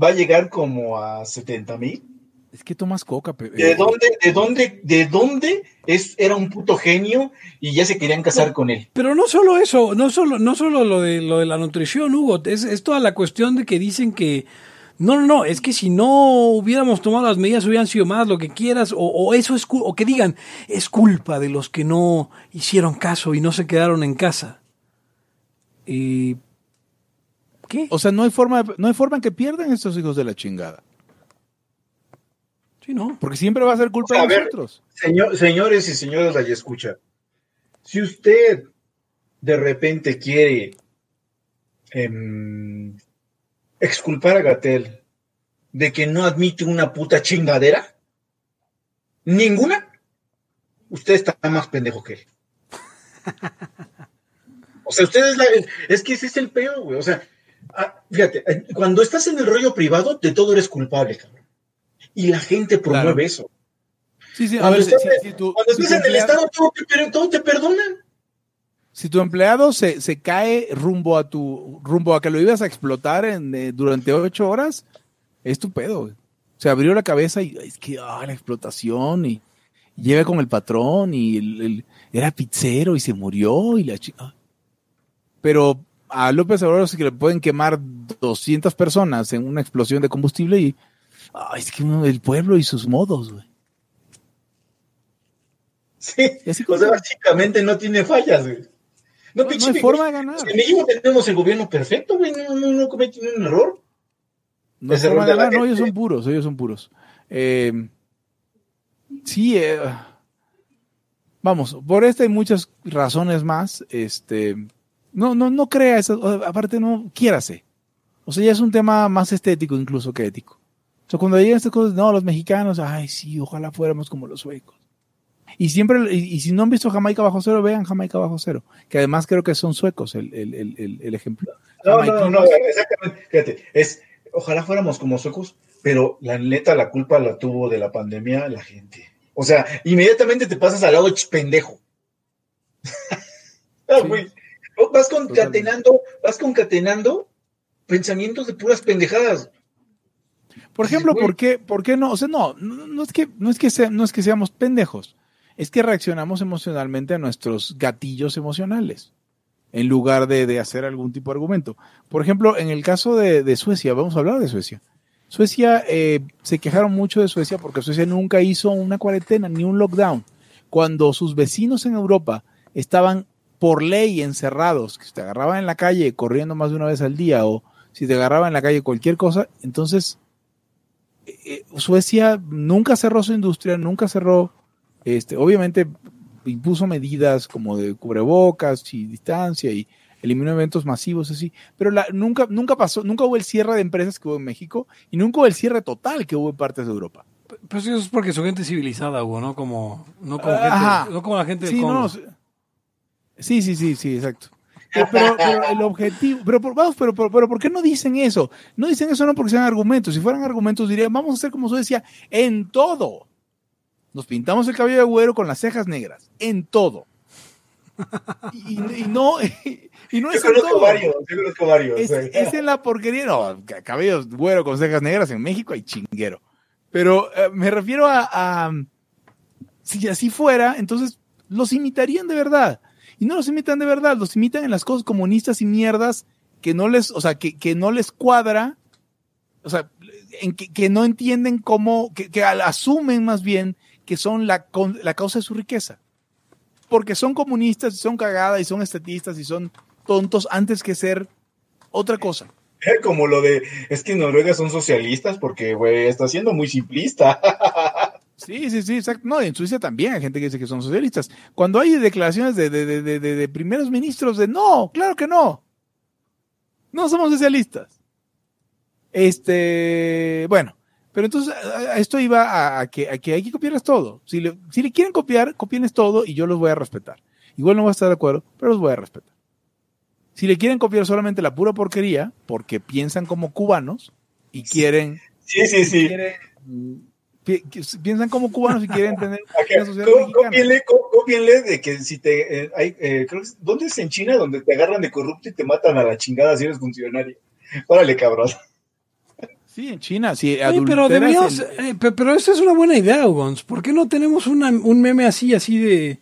va a llegar como a 70 mil. Es que tomas coca, Pepe. ¿De dónde, de dónde, de dónde es, era un puto genio y ya se querían casar con él? Pero no solo eso, no solo, no solo lo de lo de la nutrición, Hugo, es, es toda la cuestión de que dicen que no, no, no, es que si no hubiéramos tomado las medidas hubieran sido más, lo que quieras, o, o eso es o que digan, es culpa de los que no hicieron caso y no se quedaron en casa. Y ¿qué? O sea, no hay forma, no hay forma en que pierdan estos hijos de la chingada. Sí, no. Porque siempre va a ser culpa O sea, a de ver, nosotros. Señor, señores y señoras de escucha, si usted de repente quiere em, exculpar a Gatel de que no admite una puta chingadera, ninguna, usted está más pendejo que él. O sea, usted es la. Es que ese es el peor, güey. O sea, ah, fíjate, eh, cuando estás en el rollo privado, de todo eres culpable, cabrón. Y la gente promueve Claro. eso. Sí, sí, a Cuando ver, si, estás, tu, cuando estás en el Estado, todo te, todo te perdonan. Si tu empleado se, se cae rumbo a tu rumbo a que lo ibas a explotar en, eh, durante ocho horas, es tu pedo. güey. Se abrió la cabeza y es que ah, la explotación y, y llega con el patrón y el- el- era pizzero y se murió y la chica. Pero a López Obrador sí que le pueden quemar 200 personas en una explosión de combustible y es que el pueblo y sus modos, güey. Sí. O sea, básicamente no tiene fallas, güey. No, No, pinche no hay forma de ganar. En México tenemos el gobierno perfecto, güey. No, no, no comete un error. No, hay forma de ganar, no, ellos son puros, ellos son puros. Eh, sí, eh, vamos, por esta y muchas razones más, este, no, no, no crea eso, aparte no, quiérase. O sea, ya es un tema más estético incluso que ético. O sea, cuando llegan estas cosas, no, los mexicanos, ay, sí, ojalá fuéramos como los suecos. Y siempre, y, y si no han visto Jamaica bajo cero, vean Jamaica bajo cero, que además creo que son suecos el, el, el, el, ejemplo. No, no, no, exactamente. Fíjate, es, ojalá fuéramos como suecos, pero la neta, la culpa la tuvo de la pandemia la gente. O sea, inmediatamente te pasas al lado ch- pendejo. [laughs] Ah, Sí. Vas concatenando, vas concatenando pensamientos de puras pendejadas. Por ejemplo. ¿por qué, ¿por qué no? O sea, no, no, no es que, no es que sea- no es que seamos pendejos, es que reaccionamos emocionalmente a nuestros gatillos emocionales. en lugar de, de hacer algún tipo de argumento. Por ejemplo, en el caso de, de Suecia, vamos a hablar de Suecia. Suecia, eh, se quejaron mucho de Suecia porque Suecia nunca hizo una cuarentena ni un lockdown. Cuando sus vecinos en Europa estaban por ley encerrados, que si te agarraban en la calle corriendo más de una vez al día o si te agarraban en la calle cualquier cosa, entonces eh, eh, Suecia nunca cerró su industria, nunca cerró, este, obviamente impuso medidas como de cubrebocas y distancia y eliminó eventos masivos así, pero la, nunca, nunca pasó, nunca hubo el cierre de empresas que hubo en México y nunca hubo el cierre total que hubo en partes de Europa. Pues eso es porque son gente civilizada, Hugo, no como, no como, Ajá. gente, no como la gente del Sí, Congo. no, sí, sí, sí, sí, exacto. Pero, pero- pero el objetivo, pero, vamos, pero, pero, pero ¿por qué no dicen eso? No dicen eso no porque sean argumentos. Si fueran argumentos dirían, vamos a hacer como Suecia en todo. Nos pintamos el cabello de güero con las cejas negras, en todo. Y, y no, [laughs] y no Yo es en todo. varios, yo conozco varios. Es, en la porquería. No, ca- cabellos güero con cejas negras en México hay chinguero. Pero eh, me refiero a, a- Si así fuera, entonces los imitarían de verdad. Y no los imitan de verdad, los imitan en las cosas comunistas y mierdas que no les, o sea, que, que no les cuadra. O sea, en que, que no entienden cómo, que, asumen más bien que son la, la causa de su riqueza. Porque son comunistas y son cagadas y son estatistas y son tontos antes que ser otra cosa. [laughs] Como lo de, es que en Noruega son socialistas porque, güey, está siendo muy simplista. [laughs] Sí, sí, sí, exacto. No, en Suiza también hay gente que dice que son socialistas. Cuando hay declaraciones de, de, de, de, de- de primeros ministros de no, claro que no. No somos socialistas. Este, bueno, pero entonces a, esto iba a, a que, a que hay que copiarles todo. Si le, si le quieren copiar, copienes todo y yo los voy a respetar. Igual no voy a estar de acuerdo, pero los voy a respetar. Si le quieren copiar solamente la pura porquería, porque piensan como cubanos y quieren Sí, sí, sí. quieren, pi- que- piensan como cubanos y quieren tener [laughs] una sociedad có- mexicana. Cópienle, có- cópienle de que si te. eh, hay, eh, creo que ¿Dónde es en China donde te agarran de corrupto y te matan a la chingada si eres funcionario? Órale, cabrón. Sí, en China, sí, Oye, pero deberíamos, el- eh, pe- pero esa es una buena idea, Gons. ¿Por qué no tenemos una- un meme así, así de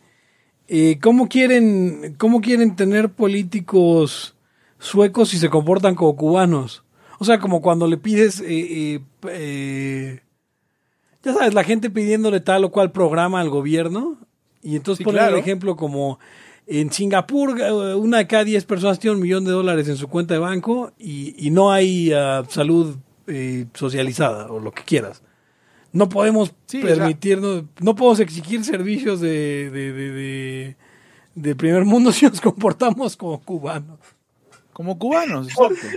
eh, cómo quieren, cómo quieren tener políticos suecos si se comportan como cubanos? O sea, como cuando le pides, eh, eh, eh, ya sabes, la gente pidiéndole tal o cual programa al gobierno y entonces Sí, claro. el ejemplo como en Singapur eh, una de cada diez personas tiene un millón de dólares en su cuenta de banco y, y no hay ah, salud eh, socializada o lo que quieras. No podemos Sí, o sea- permitirnos, no podemos exigir servicios de, de, de, de- de primer mundo [laughs] si nos comportamos como cubanos. como cubanos.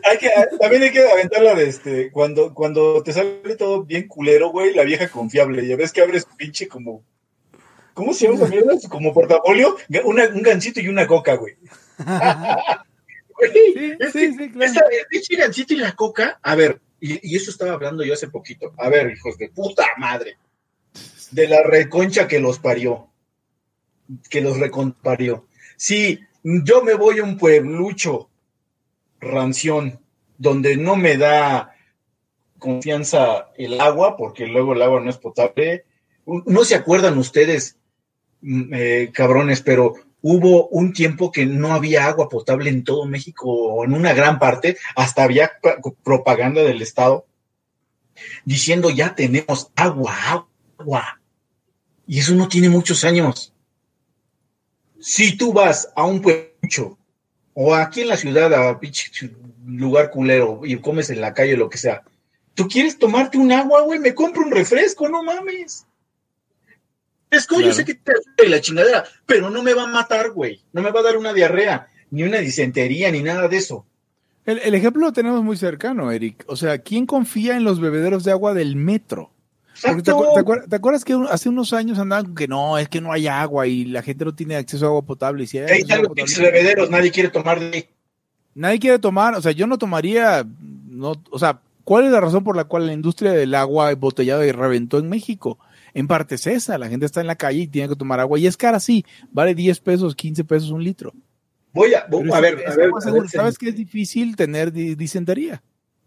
Hay que, también hay que aventar la de este. Cuando, cuando te sale todo bien culero, güey, la vieja confiable. Ya ves que abres pinche como. ¿Cómo se llama esa mierda? [laughs] Como portafolio. Una- un gancito y una coca, güey. [laughs] Güey, Sí, es sí, que sí, claro. esa- el pinche gancito y la coca. A ver, y, eso estaba hablando yo hace poquito. A ver, hijos de puta madre. De la reconcha que los parió. Que los recomparió. Si yo me voy a un pueblucho ranción donde no me da confianza el agua, porque luego el agua no es potable. No se acuerdan ustedes, mm, eh, cabrones, pero hubo un tiempo que no había agua potable en todo México, o en una gran parte, hasta había pa- propaganda del Estado diciendo ya tenemos agua, agua. Y eso no tiene muchos años. Si tú vas a un pueblo o aquí en la ciudad a lugar culero y comes en la calle o lo que sea, tú quieres tomarte un agua, güey, me compro un refresco, no mames. Refresco, yo Claro. sé que te afecta la chingadera, pero no me va a matar, güey. No me va a dar una diarrea, ni una disentería, ni nada de eso. El, el ejemplo lo tenemos muy cercano, Eric. O sea, ¿quién confía en los bebederos de agua del metro? Porque te, Exacto. acuer- te acuer- ¿te acuerdas que hace unos años andaban con que no, es que no hay agua y la gente no tiene acceso a agua potable? Y si hay Ahí acceso a están agua los potable- bebederos, nadie quiere tomar de. Nadie quiere tomar, o sea, yo no tomaría, no, o sea, ¿cuál es la razón por la cual la industria del agua embotellada y reventó en México? En parte es esa, la gente está en la calle y tiene que tomar agua y es cara, sí, vale 10 pesos, 15 pesos un litro. Voy a, voy- a es- ver, a ver, a sabes que es difícil tener di- disentería.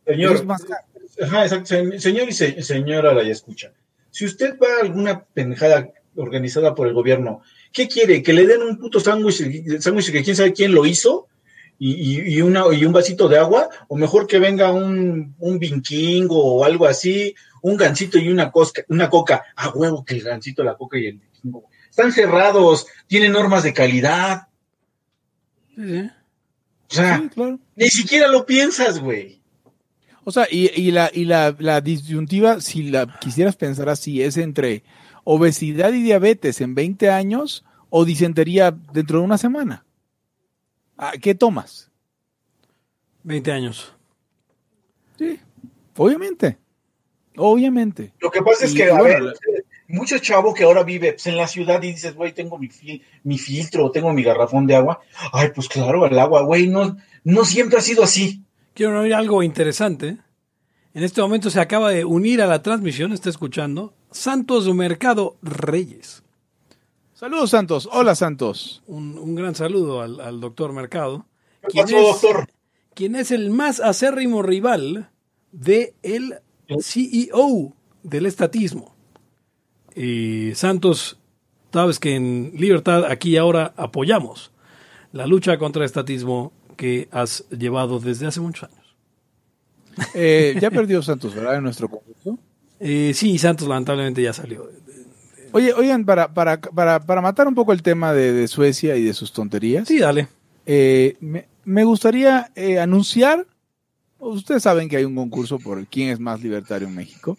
Señor, es más caro. Ajá, exacto. Se- Señor y se- señora la ya escucha. Si usted va a alguna pendejada organizada por el gobierno, ¿qué quiere? ¿Que le den un puto sándwich, sándwich que quién sabe quién lo hizo? Y, y- una, y un vasito de agua, o mejor que venga un, un vinquingo o algo así, un gancito y una, cosca, una coca. A huevo que el gancito, la coca y el vinquingo. Están cerrados, tienen normas de calidad. Sí. O sea, Sí, claro. ni siquiera lo piensas, güey. O sea, y, y la, y la, la disyuntiva, si la quisieras pensar así, es entre obesidad y diabetes en 20 años o disentería dentro de una semana. Ah, ¿Qué tomas? 20 años. Sí, obviamente. Obviamente. Lo que pasa es Y, que, a ver, mucho chavo que ahora vive pues, en la ciudad y dices, güey, tengo mi, fil- mi filtro, tengo mi garrafón de agua. Ay, pues claro, el agua, güey, no, no siempre ha sido así. Quiero oír algo interesante. En este momento se acaba de unir a la transmisión, está escuchando, Santos Mercado Reyes. Saludos, Santos. Hola, Santos. Un, un gran saludo al, al doctor Mercado. ¿Qué quien pasó, es- doctor? quien es el más acérrimo rival de el CEO del estatismo. Y Santos, sabes que en Libertad aquí y ahora apoyamos la lucha contra el estatismo que has llevado desde hace muchos años. Eh, ya perdió Santos, ¿verdad? En nuestro concurso. [laughs] Eh, sí, Santos lamentablemente ya salió. Oye, oigan, para, para, para, para matar un poco el tema de, de Suecia y de sus tonterías, Sí, dale. eh, me, me gustaría eh, anunciar, ustedes saben que hay un concurso por quién es más libertario en México,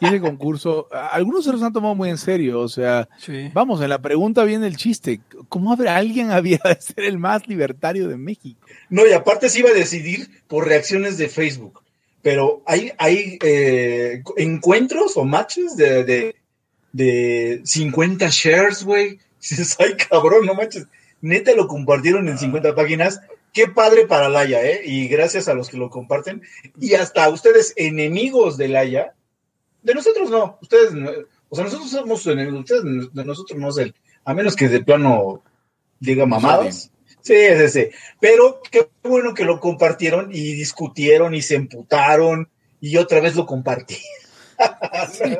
y ese concurso, algunos se los han tomado muy en serio, o sea, Sí. vamos, en la pregunta viene el chiste, ¿cómo habrá alguien había de ser el más libertario de México? No, y aparte se iba a decidir por reacciones de Facebook. Pero hay, hay eh, encuentros o matches de, de, de 50 shares, güey. [laughs] Dices, ay, cabrón, no manches. Neta lo compartieron en 50 páginas. Qué padre para Laia, ¿eh? Y gracias a los que lo comparten. Y hasta a ustedes, enemigos de Laia. De nosotros no. Ustedes, no- o sea, nosotros somos enemigos. Ustedes, de nosotros no sé. A menos que de plano diga mamadas. Sí, sí, sí. Pero qué bueno que lo compartieron y discutieron y se emputaron y otra vez lo compartí. [laughs] Sí,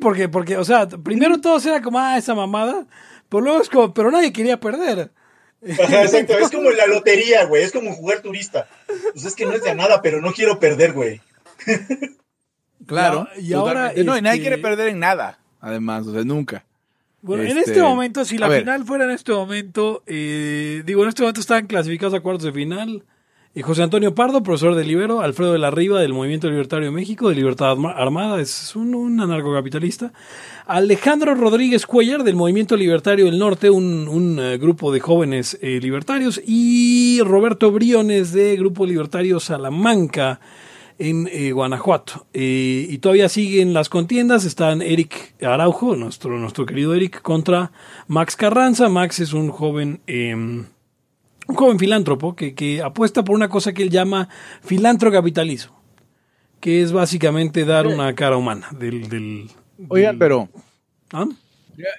porque, porque, o sea, primero todos era como, ah, esa mamada, pero luego es como, pero nadie quería perder. [laughs] Exacto, es como en la lotería, güey, es como jugar turista. Pues es que no es de nada, pero no quiero perder, güey. [laughs] Claro. Y ahora, totalmente. No, y nadie este- quiere perder en nada, además, o sea, nunca. Bueno, en Este, este momento, si la final fuera en este momento, eh, digo, en este momento están clasificados a cuartos de final. Eh, José Antonio Pardo, profesor de Libero, Alfredo de la Riva del Movimiento Libertario de México, de Libertad Arma- Armada, es un, un anarcocapitalista. Alejandro Rodríguez Cuellar del Movimiento Libertario del Norte, un, eh, grupo de jóvenes eh, libertarios. Y Roberto Briones de Grupo Libertario Salamanca en eh, Guanajuato. Y todavía siguen las contiendas. Están Eric Araujo, nuestro, nuestro querido Eric, contra Max Carranza. Max es un joven, eh, un joven filántropo que, que apuesta por una cosa que él llama filantrocapitalismo, que es básicamente dar una cara humana del... del Oigan, del- pero ¿Ah?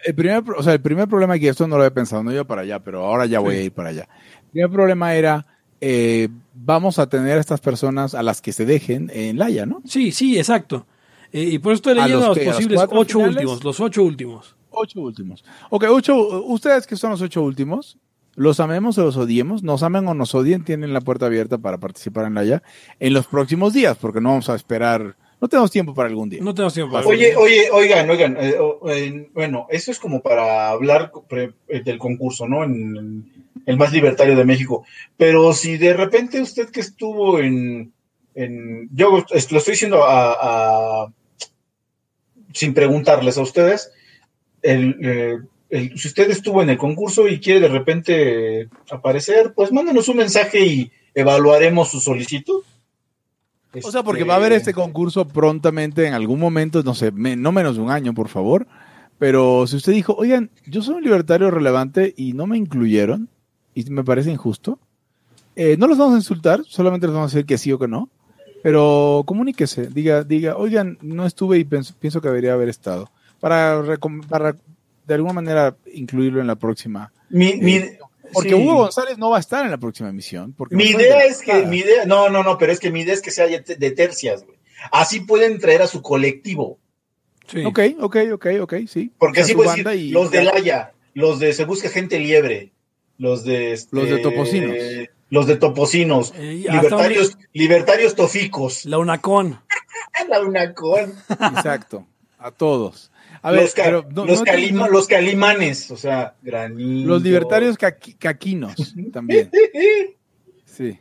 el primer, o sea, el primer problema aquí, esto no lo había pensado, no iba para allá, pero ahora ya voy Sí. a ir para allá. El primer problema era, eh, vamos a tener a estas personas a las que se dejen en Laia, ¿no? Sí, sí, exacto. Eh, y por eso estoy ¿A leyendo los los, los posibles cuatro ocho finales? últimos, los ocho últimos. Ocho últimos. Ok, ocho, ustedes que son los ocho últimos, los amemos o los odiemos, nos amen o nos odien, tienen la puerta abierta para participar en Laia en los próximos días, porque no vamos a esperar, no tenemos tiempo para algún día. No tenemos tiempo para Oye, oye, oigan, oigan, eh, bueno, eso es como para hablar pre- eh, del concurso, ¿no? En, en el más libertario de México. Pero si de repente usted que estuvo en, en yo lo estoy diciendo a, a- sin preguntarles a ustedes, el, eh, el- si usted estuvo en el concurso y quiere de repente aparecer, pues mándenos un mensaje y evaluaremos su solicitud. O sea, porque va a haber este concurso prontamente en algún momento, no sé, me- no menos de un año, por favor. Pero si usted dijo, oigan, yo soy un libertario relevante y no me incluyeron, y me parece injusto, eh, no los vamos a insultar, solamente les vamos a decir que sí o que no. Pero comuníquese, diga, diga, oigan, no estuve y pienso, pienso que debería haber estado. Para, para de alguna manera incluirlo en la próxima. Mi, mi- Eh, Porque sí. Hugo González no va a estar en la próxima emisión. Porque Mi no idea de- es que, mi idea, no, no, no, pero es que mi idea es que sea de tercias, güey. Así pueden traer a su colectivo. Sí. Ok, ok, ok, ok, sí. Porque así puedes decir, y- los de Laya, los de Se Busca Gente Liebre, los de... este, Los de Topocinos. los de Toposinos, Eh, libertarios, libertarios toficos, La UNACON. [laughs] la UNACON, Exacto. A todos. A ver, los, ca- pero no- los, no- calima- no- los calimanes, o sea, granito. los libertarios caqui- caquinos [laughs] también. Sí.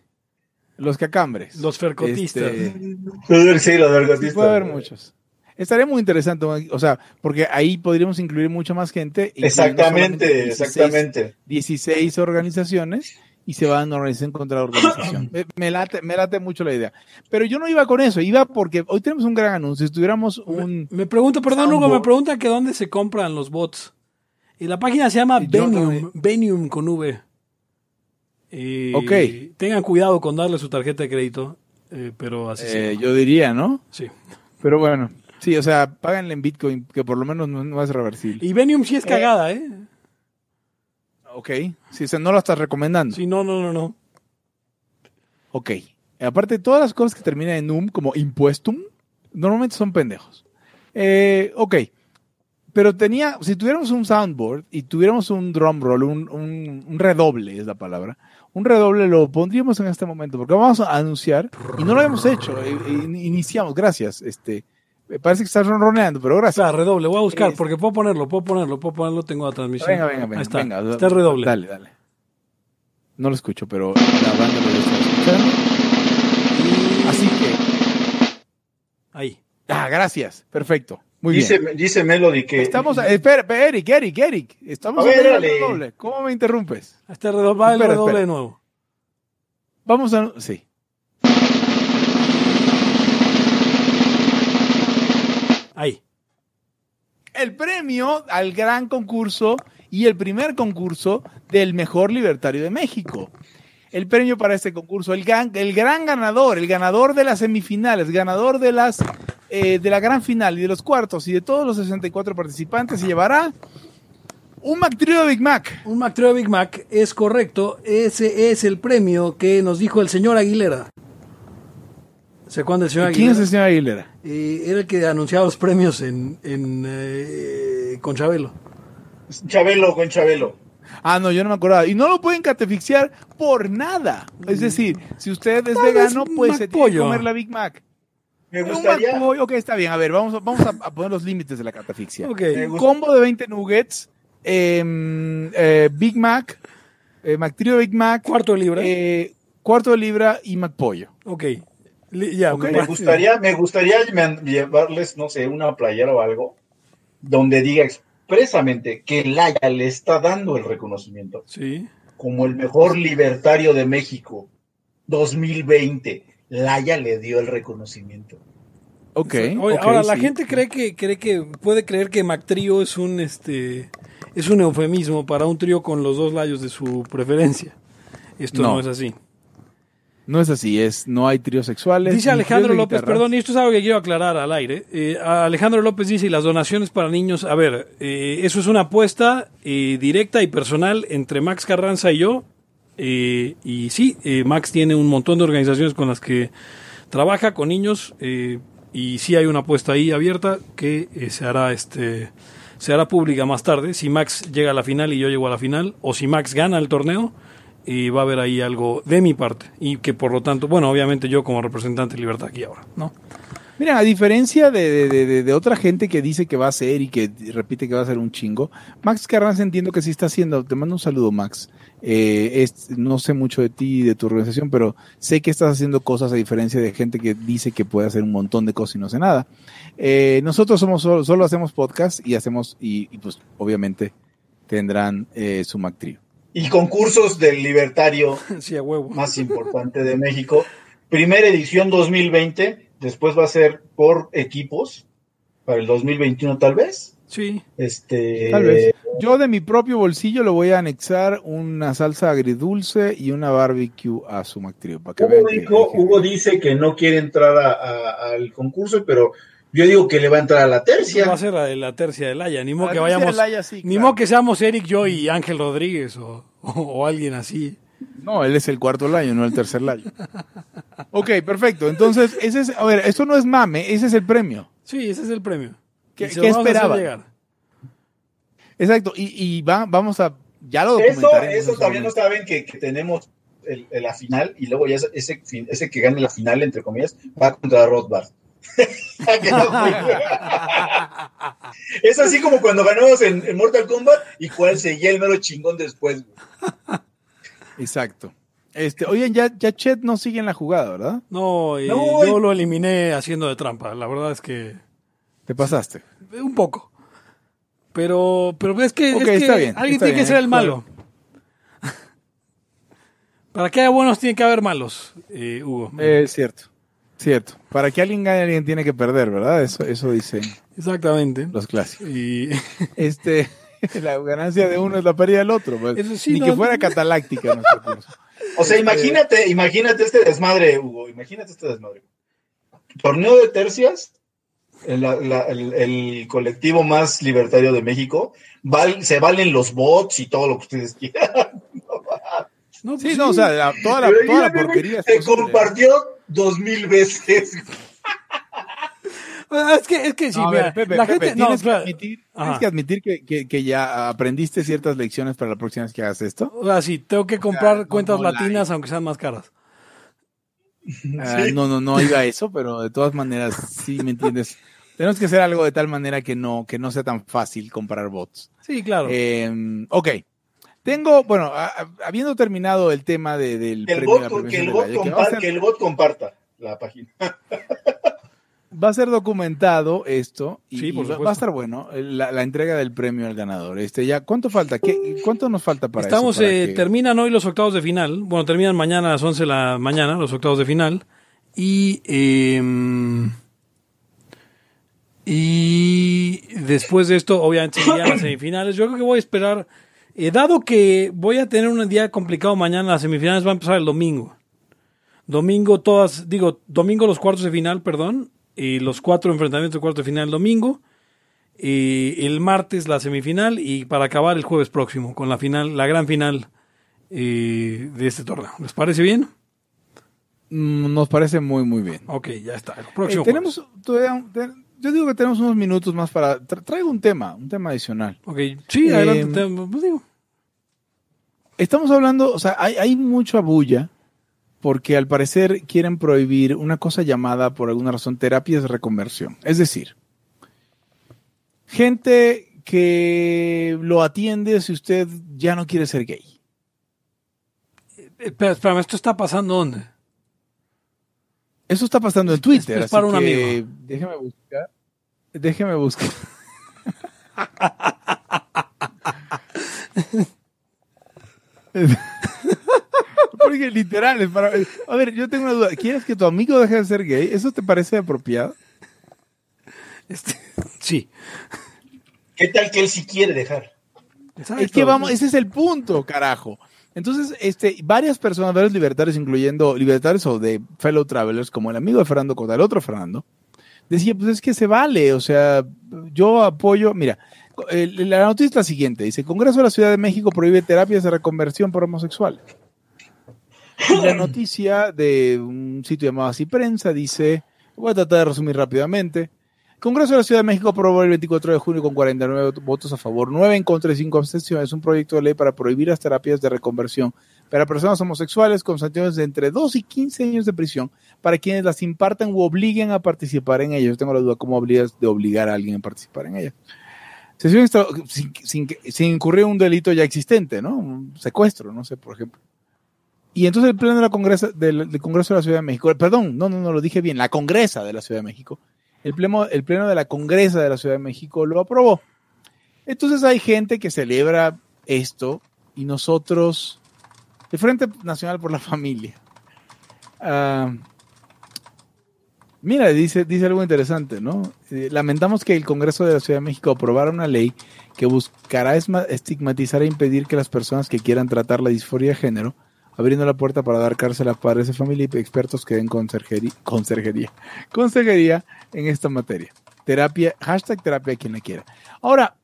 Los cacambres. Los fercotistas. Este, [laughs] Sí, los sí, vergotistas. puede haber muchos. Estaría muy interesante, o sea, porque ahí podríamos incluir mucha más gente. Exactamente, 16 exactamente. 16 organizaciones y se van organización contra organización. me, me late, me late mucho la idea. Pero yo no iba con eso, iba porque hoy tenemos un gran anuncio. Si tuviéramos un... Me pregunto, perdón, Hugo, me preguntan que dónde se compran los bots. Y la página se llama Venium, Venium con V. Eh, Ok. Tengan cuidado con darle su tarjeta de crédito, eh, pero así eh, yo diría, ¿no? Sí. Pero bueno, sí, o sea, páganle en Bitcoin, que por lo menos no, no es reversible. Y Venium sí es cagada, ¿eh? Ok, si o sea, no lo estás recomendando. Sí, no, no, no, no. Ok. Aparte, todas las cosas que terminan en um, como impuestum, normalmente son pendejos. Eh, ok. Pero tenía, si tuviéramos un soundboard y tuviéramos un drum roll, un, un- un redoble es la palabra, un redoble lo pondríamos en este momento, porque vamos a anunciar, y no lo hemos hecho, eh, eh, iniciamos, gracias, este, parece que estás ronroneando, pero O gracias. sea, redoble, voy a buscar, porque puedo ponerlo, puedo ponerlo, puedo ponerlo, tengo la transmisión. Venga, venga, venga, Ahí está, venga, está el redoble. Dale, dale. No lo escucho, pero la banda lo está escuchando. Así que, Ahí. ah, gracias, perfecto, muy dice, bien. dice Melody que. Estamos, eh, espera, Eric, Eric, Eric, estamos A ver, redoble. ¿Cómo me interrumpes? Está el redoble, va el Espera, redoble espera. de nuevo. Vamos a, sí. El premio al gran concurso y el primer concurso del mejor libertario de México. El premio para este concurso, el gran, el gran ganador, el ganador de las semifinales, ganador de las eh, de la gran final y de los cuartos y de todos los 64 participantes se llevará un Mac Trio de Big Mac. Un Mac Trio Big Mac es correcto. Ese es el premio que nos dijo el señor Aguilera. ¿Se acuerdan del señor ¿Quién es Aguilera? el señor Aguilera? Eh, era el que anunciaba los premios en, en eh, con Chabelo. Chabelo con Chabelo. Ah, no, yo no me acordaba. Y no lo pueden catefixiar por nada. Es decir, si usted es vegano, pues Mac se tiene que comer la Big Mac. Me Un gustaría. Mac pollo, ok, está bien. A ver, vamos, a- vamos a, a poner los límites de la catafixia. Ok. Me gusta- Combo de 20 nuggets, em, eh, Big Mac, eh, Mac Trio Big Mac, Cuarto de libra. eh, cuarto de libra y Mac Pollo. ok. Li- Ya, Ok. me gustaría, me gustaría llevarles, no sé, una playera o algo donde diga expresamente que Laya le está dando el reconocimiento Sí. como el mejor libertario de México 2020. Laya le dio el reconocimiento. Ok. Oye, ok, ahora, la gente cree que, cree que puede creer que Mac Trio es un este es un eufemismo para un trío con los dos layos de su preferencia. Esto no, No. es así. No es así, es no hay tríos sexuales. Dice Alejandro López, guitarras. perdón, y esto es algo que quiero aclarar al aire. Eh, Alejandro López dice, y las donaciones para niños, a ver, eh, eso es una apuesta eh, directa y personal entre Max Carranza y yo. eh, y sí, eh, Max tiene un montón de organizaciones con las que trabaja con niños eh, y sí hay una apuesta ahí abierta que se hará este se hará pública más tarde. Si Max llega a la final y yo llego a la final, o si Max gana el torneo, y va a haber ahí algo de mi parte y que por lo tanto, bueno, obviamente yo como representante de Libertad aquí ahora, ¿no? Mira, a diferencia de, de- de- de- otra gente que dice que va a ser y que repite que va a ser un chingo, Max Carranza entiendo que sí está haciendo. Te mando un saludo, Max. Eh, no sé mucho de ti y de tu organización, pero sé que estás haciendo cosas a diferencia de gente que dice que puede hacer un montón de cosas y no hace nada. Eh, nosotros somos solo, solo hacemos podcast y hacemos, y, y pues obviamente tendrán eh, su Mac Trio. Y concursos del libertario [laughs] sí, a huevo. más importante de México. Primera edición 2020, después va a ser por equipos para el 2021 tal vez. Sí, Este, Tal vez. Yo de mi propio bolsillo le voy a anexar una salsa agridulce y una barbecue a su para que Hugo, que- dijo- que- Hugo dice que no quiere entrar a- a- al concurso, pero yo digo que le va a entrar a la va a tercia. ser la, la tercia del Haya, ni modo que la tercia vayamos, del Haya, sí, ni claro. modo que seamos Eric, yo y Ángel Rodríguez o, o, o alguien así. No, él es el cuarto layo, no el tercer layo. ok, perfecto. Entonces, ese es, a ver, esto no es mame, ese es el premio. Sí, ese es el premio. ¿Qué- esperaba? llegar. Exacto, y, y va, vamos a, ya lo Eso, documentaremos. eso también no saben que, que tenemos el- el- la final y luego ya ese, ese, fin- ese que gane la final, entre comillas, va contra Rothbard. Es así como cuando ganamos en, en Mortal Kombat y cuál seguía el mero chingón después. güey. Exacto. Este, oigan, ya, ya Chet no sigue en la jugada, ¿verdad? No, eh, No, yo y- lo eliminé haciendo de trampa. La verdad es que Te pasaste. eh, un poco. Pero, pero es que, es Ok, que está bien, alguien está tiene bien, que ser el que malo. [laughs] Para que haya buenos tiene que haber malos, eh, Hugo. Es cierto. Cierto. Para que alguien gane, alguien tiene que perder, ¿verdad? Eso, eso dicen Exactamente. los clásicos. Y [laughs] Este, [laughs] la ganancia de uno es la pérdida del otro. pues. Eso sí, Ni no- que fuera cataláctica nuestro [laughs] curso. O sea, imagínate, imagínate este desmadre, Hugo, imagínate este desmadre. Torneo de tercias, el, la- el- el colectivo más libertario de México, val- se valen los bots y todo lo que ustedes quieran. no, pues Sí, no, o sea, la- toda, la, toda la porquería Se posible. compartió dos mil veces. Es que, es que sí, No, a mira, ver, Pepe, la Pepe, gente, no, tienes, que espera. admitir, tienes que admitir que, que- que ya aprendiste ciertas lecciones para la próxima vez que hagas esto. O sea, sí, tengo que comprar no, cuentas no latinas aunque sean más caras. Ah, no, no, no iba a eso, pero de todas maneras, sí, ¿me entiendes? [laughs] Tenemos que hacer algo de tal manera que no, que no sea tan fácil comprar bots. Sí, claro. Eh, ok. Tengo, bueno, a- a- habiendo terminado el tema de- del Que el, premio de la bot, que, el de bot que ser, que el bot comparta la página. [laughs] va a ser documentado esto y, Sí, por y va- supuesto. va a estar bueno la, la entrega del premio al ganador. Este, ya, ¿cuánto falta? ¿Qué, ¿Cuánto nos falta para Estamos, eso? Para eh, que- terminan hoy los octavos de final. Bueno, terminan mañana a las 11 de la mañana, los octavos de final. Y, eh, y después de esto, obviamente, seguirían las [coughs] semifinales. Yo creo que voy a esperar. Eh, dado que voy a tener un día complicado mañana, las semifinales van a empezar el domingo. Domingo todas, digo, domingo los cuartos de final, perdón. Y los cuatro enfrentamientos de cuartos de final el domingo. Y el martes la semifinal y para acabar el jueves próximo con la final, la gran final eh, de este torneo. ¿Les parece bien? Mm, Nos parece muy, muy bien. Ok, ya está. El Eh, próximo tenemos todavía un- te- yo digo que tenemos unos minutos más para tra- traigo un tema, un tema adicional. Ok, sí, Eh, adelante. te- pues digo. Estamos hablando, o sea, hay, hay mucha bulla porque al parecer quieren prohibir una cosa llamada, por alguna razón, terapias de reconversión. Es decir, gente que lo atiende si usted ya no quiere ser gay. Eh, Espera, espérame, ¿esto está pasando dónde? Eso está pasando en Twitter. es para un que amigo. Déjeme buscar. Déjeme buscar. [laughs] [laughs] Porque literal, es para... A ver, yo tengo una duda. ¿Quieres que tu amigo deje de ser gay? ¿Eso te parece apropiado? Este, [laughs] sí. ¿Qué tal que él sí quiere dejar? Exacto. Es que vamos, ese es el punto, carajo. Entonces, este, varias personas, varios libertarios, incluyendo libertarios o de fellow travelers, como el amigo de Fernando Cota, el otro Fernando, decía, pues es que se vale, o sea, yo apoyo, mira, el- la noticia es la siguiente, dice, Congreso de la Ciudad de México prohíbe terapias de reconversión por homosexuales. Y la [laughs] noticia de un sitio llamado Así Prensa dice, voy a tratar de resumir rápidamente, Congreso de la Ciudad de México aprobó el 24 de junio con 49 votos a favor, 9 en contra y 5 abstenciones un proyecto de ley para prohibir las terapias de reconversión para personas homosexuales con sanciones de entre 2 y 15 años de prisión para quienes las impartan u obliguen a participar en ellas. Yo tengo la duda, ¿cómo obligas de obligar a alguien a participar en ellas? Sesión extra- sin, sin, sin incurrir un delito ya existente, ¿no? Un secuestro, no sé, por ejemplo. Y entonces el pleno de la Congresa, del, del Congreso de la Ciudad de México, perdón, no, no, no lo dije bien, la Congresa de la Ciudad de México, el pleno, el pleno de la Congresa de la Ciudad de México lo aprobó. Entonces hay gente que celebra esto y nosotros, el Frente Nacional por la Familia, ah, mira, dice, dice algo interesante, ¿no? Eh, lamentamos que el Congreso de la Ciudad de México aprobara una ley que buscará estigmatizar e impedir que las personas que quieran tratar la disforia de género, abriendo la puerta para dar cárcel a padres de familia y expertos que den conserjería, [laughs] conserjería, consejería en esta materia. Terapia, hashtag terapia quien la quiera. Ahora,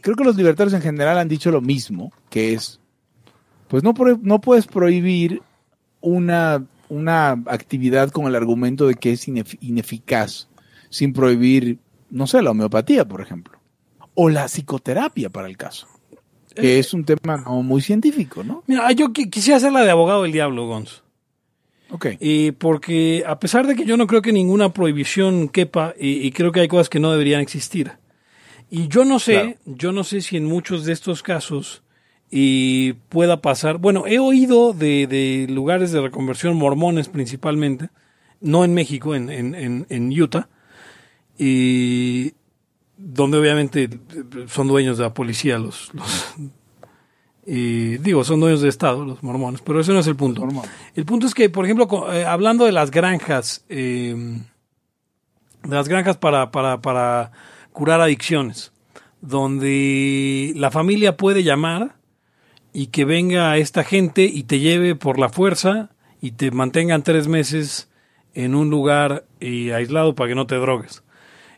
creo que los libertarios en general han dicho lo mismo, que es, pues no, no puedes prohibir una, una actividad con el argumento de que es inef- ineficaz sin prohibir, no sé, la homeopatía, por ejemplo, o la psicoterapia para el caso. que es un tema no muy científico, ¿no? Mira, yo qui- quisiera hacer la de abogado del diablo, Gonz. Ok. Y porque a pesar de que yo no creo que ninguna prohibición quepa, y, y creo que hay cosas que no deberían existir. Y yo no sé, Claro. yo no sé si en muchos de estos casos y pueda pasar. Bueno, he oído de, de lugares de reconversión mormones principalmente, no en México, en, en, en, en Utah, y donde obviamente son dueños de la policía los, los y digo, son dueños de Estado, los mormones, pero ese no es el punto. El punto es que, por ejemplo, eh, hablando de las granjas, eh, de las granjas para, para, para curar adicciones, donde la familia puede llamar y que venga esta gente y te lleve por la fuerza y te mantengan tres meses en un lugar eh, aislado para que no te drogues.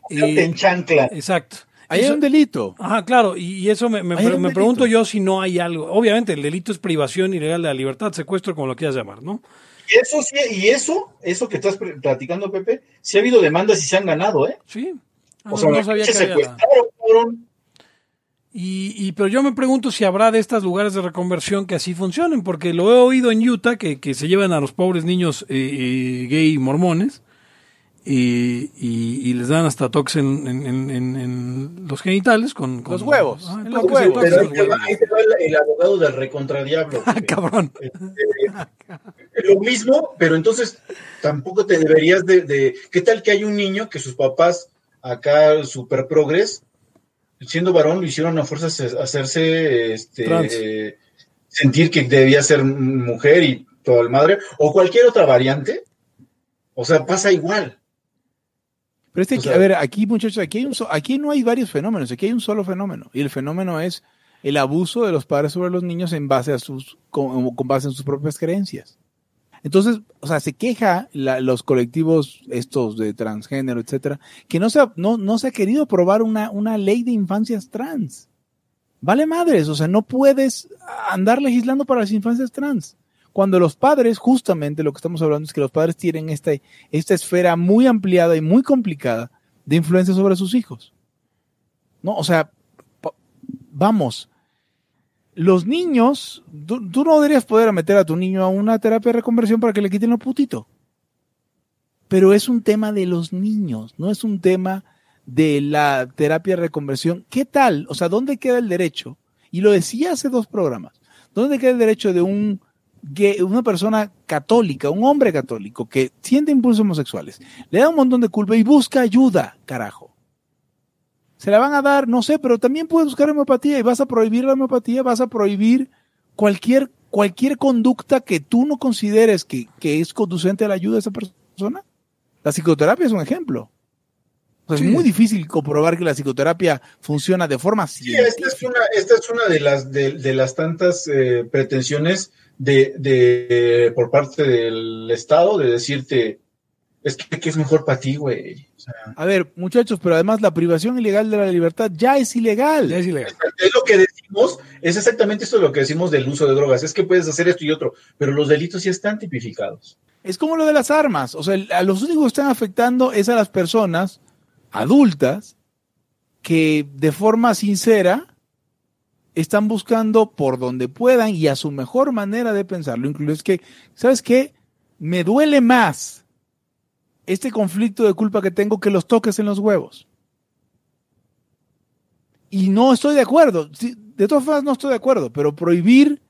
Y- Te enchancla. exacto. Ahí hay un delito. Ajá, claro, y, y eso me, me, me pregunto yo si no hay algo. Obviamente, el delito es privación ilegal de la libertad, secuestro, como lo quieras llamar, ¿no? Y eso sí, y eso, eso que estás platicando, Pepe, sí ha habido demandas y se han ganado, ¿eh? Sí. Ah, O no, sea, no sabía se que había. secuestraron. Y, y, pero yo me pregunto si habrá de estos lugares de reconversión que así funcionen, porque lo he oído en Utah que, que se llevan a los pobres niños eh, eh, gay mormones y, y- y les dan hasta toques en, en- en- en- en los genitales con, con- Los huevos, Ah, en toques, los huevos. toques Pero en ahí los te va, huevos. ahí te va el, el abogado del recontradiablo. Ah, cabrón. Lo mismo, pero entonces tampoco te deberías de, de- ¿Qué tal que hay un niño que sus papás acá, super progres, siendo varón, lo hicieron a fuerzas hacerse este, eh, sentir que debía ser mujer y todo el madre, o cualquier otra variante? O sea, pasa igual. Pero este, O sea- a ver, aquí muchachos, aquí, hay un so- aquí no hay varios fenómenos, aquí hay un solo fenómeno. Y el fenómeno es el abuso de los padres sobre los niños en base a sus, con, con base en sus propias creencias. Entonces, o sea, se queja la- los colectivos estos de transgénero, etcétera, que no se ha, no, no se ha querido aprobar una, una ley de infancias trans. Vale madres, o sea, no puedes andar legislando para las infancias trans. Cuando los padres, justamente lo que estamos hablando es que los padres tienen esta, esta esfera muy ampliada y muy complicada de influencia sobre sus hijos. No, o sea, vamos, los niños, tú, no deberías poder meter a tu niño a una terapia de reconversión para que le quiten lo putito. Pero es un tema de los niños, no es un tema de la terapia de reconversión. ¿Qué tal? O sea, ¿dónde queda el derecho? Y lo decía hace dos programas. ¿Dónde queda el derecho de un gay- una persona católica, un hombre católico que siente impulsos homosexuales, le da un montón de culpa y busca ayuda, carajo? Se la van a dar, no sé, pero también puedes buscar homeopatía y vas a prohibir la homeopatía, vas a prohibir cualquier, cualquier conducta que tú no consideres que, que es conducente a la ayuda de esa persona. La psicoterapia es un ejemplo. O sea, Sí. Es muy difícil comprobar que la psicoterapia funciona de forma Sí, esta es una, esta es una de las de, de las tantas eh, pretensiones de, de por parte del Estado de decirte es que, que es mejor para ti, güey. O sea, A ver, muchachos, pero además la privación ilegal de la libertad ya es ilegal. Ya es ilegal. es lo que decimos, es exactamente esto lo que decimos del uso de drogas, es que puedes hacer esto y otro, pero los delitos ya están tipificados. Es como lo de las armas. O sea, a los únicos que están afectando es a las personas adultas que de forma sincera están buscando por donde puedan y a su mejor manera de pensarlo. Incluso es que, ¿sabes qué? Me duele más este conflicto de culpa que tengo que los toques en los huevos. Y no estoy de acuerdo. De todas formas, no estoy de acuerdo, pero prohibir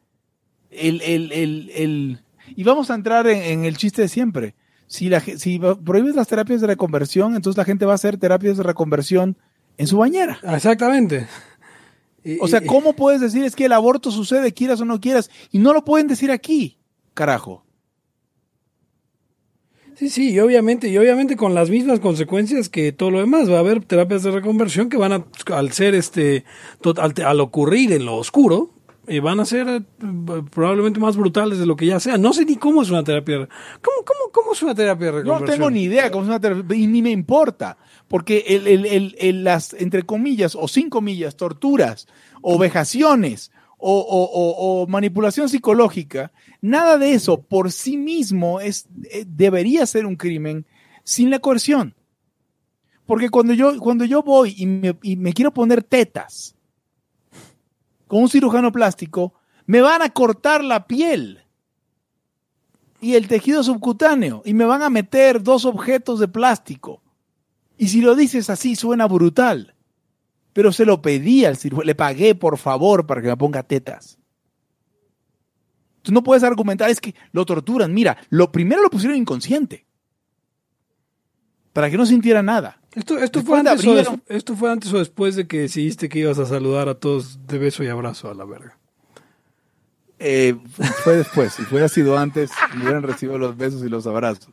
el, el, el, el- y vamos a entrar en, en el chiste de siempre. Si, la, si prohíbes las terapias de reconversión, entonces la gente va a hacer terapias de reconversión en su bañera. Exactamente. O sea, ¿cómo puedes decir es que el aborto sucede, quieras o no quieras? Y no lo pueden decir aquí, carajo. Sí, sí, y obviamente, y obviamente con las mismas consecuencias que todo lo demás. Va a haber terapias de reconversión que van a, al ser este, al, al ocurrir en lo oscuro, eh, van a ser eh, probablemente más brutales de lo que ya sea. No sé ni cómo es una terapia. ¿Cómo, cómo, cómo es una terapia de No reconversión? tengo ni idea cómo es una terapia, y ni me importa. Porque el, el- el- el- las, entre comillas, o sin comillas, torturas, o vejaciones, o, o- o- manipulación psicológica, nada de eso por sí mismo es, eh, debería ser un crimen sin la coerción. Porque cuando yo, cuando yo voy me, y me quiero poner tetas, con un cirujano plástico, me van a cortar la piel y el tejido subcutáneo y me van a meter dos objetos de plástico. Y si lo dices así, suena brutal. Pero se lo pedí al cirujano, le pagué por favor para que me ponga tetas. Tú no puedes argumentar, es que lo torturan. Mira, lo primero lo pusieron inconsciente. Para que no sintiera nada. Esto, esto, fue antes o des- esto fue antes o después de que decidiste que ibas a saludar a todos de beso y abrazo a la verga. Eh, fue después. Si hubiera sido antes, me hubieran recibido los besos y los abrazos.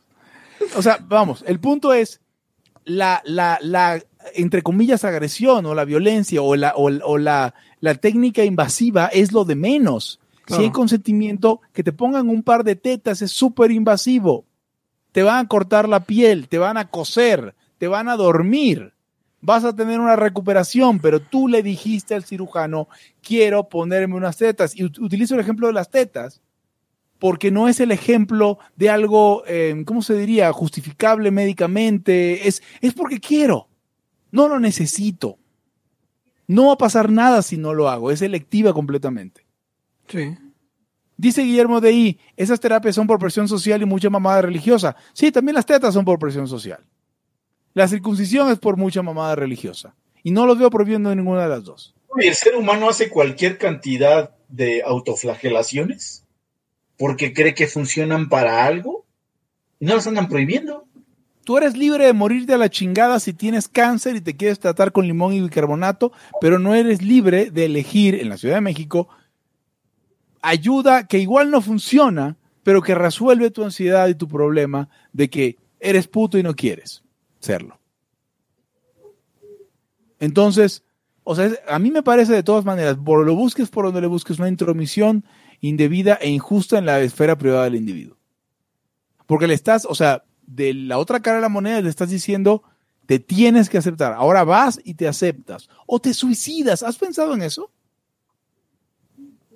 O sea, vamos, el punto es la, la, la entre comillas, agresión o la violencia o la, o, o la, la técnica invasiva es lo de menos. Claro. Si hay consentimiento, que te pongan un par de tetas es súper invasivo. Te van a cortar la piel, te van a coser, te van a dormir. Vas a tener una recuperación, pero tú le dijiste al cirujano, quiero ponerme unas tetas. Y ut- utilizo el ejemplo de las tetas, porque no es el ejemplo de algo, eh, ¿cómo se diría?, justificable médicamente. Es, es porque quiero. No lo necesito. No va a pasar nada si no lo hago. Es selectiva completamente. Sí. Dice Guillermo de I, esas terapias son por presión social y mucha mamada religiosa. Sí, también las tetas son por presión social. La circuncisión es por mucha mamada religiosa. Y no los veo prohibiendo ninguna de las dos. ¿El ser humano hace cualquier cantidad de autoflagelaciones porque cree que funcionan para algo y no las andan prohibiendo? Tú eres libre de morirte a la chingada si tienes cáncer y te quieres tratar con limón y bicarbonato, pero no eres libre de elegir en la Ciudad de México ayuda que igual no funciona, pero que resuelve tu ansiedad y tu problema de que eres puto y no quieres serlo. Entonces, o sea, a mí me parece de todas maneras, por lo busques por donde le busques, una intromisión indebida e injusta en la esfera privada del individuo. Porque le estás, o sea, de la otra cara de la moneda le estás diciendo, te tienes que aceptar. Ahora vas y te aceptas. O te suicidas. ¿Has pensado en eso?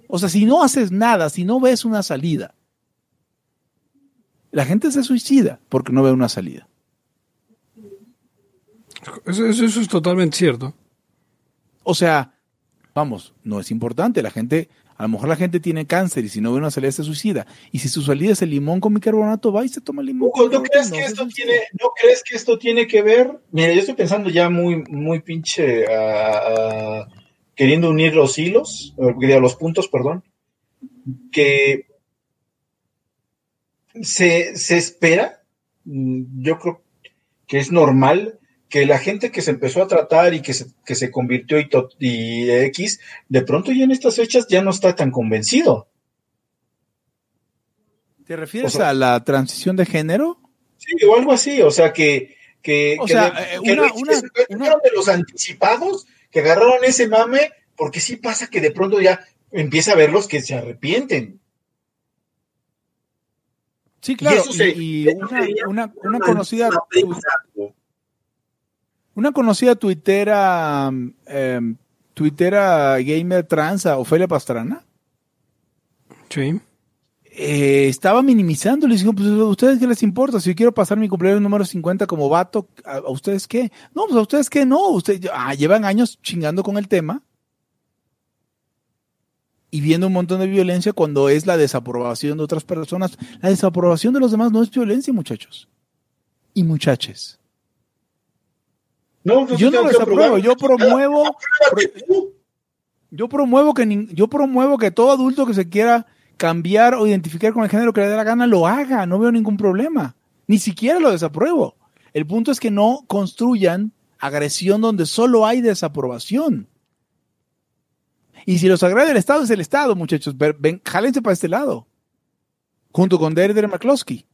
O sea, si no haces nada, si no ves una salida, la gente se suicida porque no ve una salida. Eso, eso- eso es totalmente cierto. O sea, vamos, no es importante. La gente, a lo mejor la gente tiene cáncer y si no ve una salida se suicida. Y si su salida es el limón con bicarbonato, va y se toma el limón. Hugo, ¿no crees que no esto tiene, no crees que esto tiene que ver? Mira, yo estoy pensando ya muy, muy pinche, ah, ah, queriendo unir los hilos, diría, los puntos, perdón, que se, se espera, mm, yo creo que es normal que la gente que se empezó a tratar y que se, que se convirtió y, X, de pronto ya en estas fechas ya no está tan convencido. ¿Te refieres O sea- a la transición de género? Sí, o algo así, o sea que, que, O que sea, de- eh, que una- se fueron de los anticipados, que agarraron ese mame, porque sí pasa que de pronto ya empieza a verlos que se arrepienten. Sí, claro. y una, una- una conocida, prensa. Una conocida tuitera, em, tuitera gamer transa, Ofelia Pastrana, Sí. eh, estaba minimizando. Les digo, pues, ¿a ustedes qué les importa? Si yo quiero pasar mi cumpleaños número 50 como vato, ¿a, a ustedes qué? No, pues a ustedes qué no. Ustedes ah, llevan años chingando con el tema y viendo un montón de violencia cuando es la desaprobación de otras personas. La desaprobación de los demás no es violencia, muchachos. Y muchaches. No, Yo no tengo lo que desapruebo, aprobar. yo promuevo, yo promuevo que yo promuevo que todo adulto que se quiera cambiar o identificar con el género que le dé la gana lo haga, no veo ningún problema. Ni siquiera lo desapruebo. El punto es que no construyan agresión donde solo hay desaprobación. Y si los agrede el Estado, es el Estado, muchachos. Ven, jálense para este lado. Junto con Deirdre McCloskey.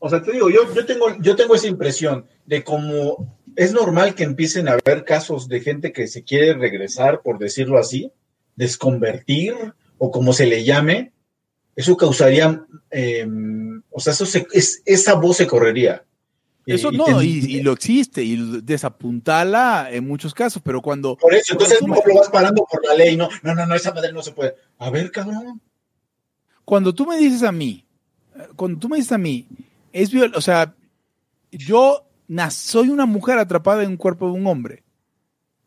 O sea, te digo, yo, yo, tengo, yo tengo esa impresión de como es normal que empiecen a haber casos de gente que se quiere regresar, por decirlo así, desconvertir o como se le llame, eso causaría, eh, o sea, eso se- es, esa voz se correría. Y- Eso y no, y, y lo existe, y desapuntala en muchos casos, pero cuando... Por eso, entonces tú me- lo vas parando por la ley, no, no, no, no, esa madre no se puede. A ver, cabrón. cuando tú me dices a mí, eh, cuando tú me dices a mí, es viol, o sea, yo soy una mujer atrapada en un cuerpo de un hombre.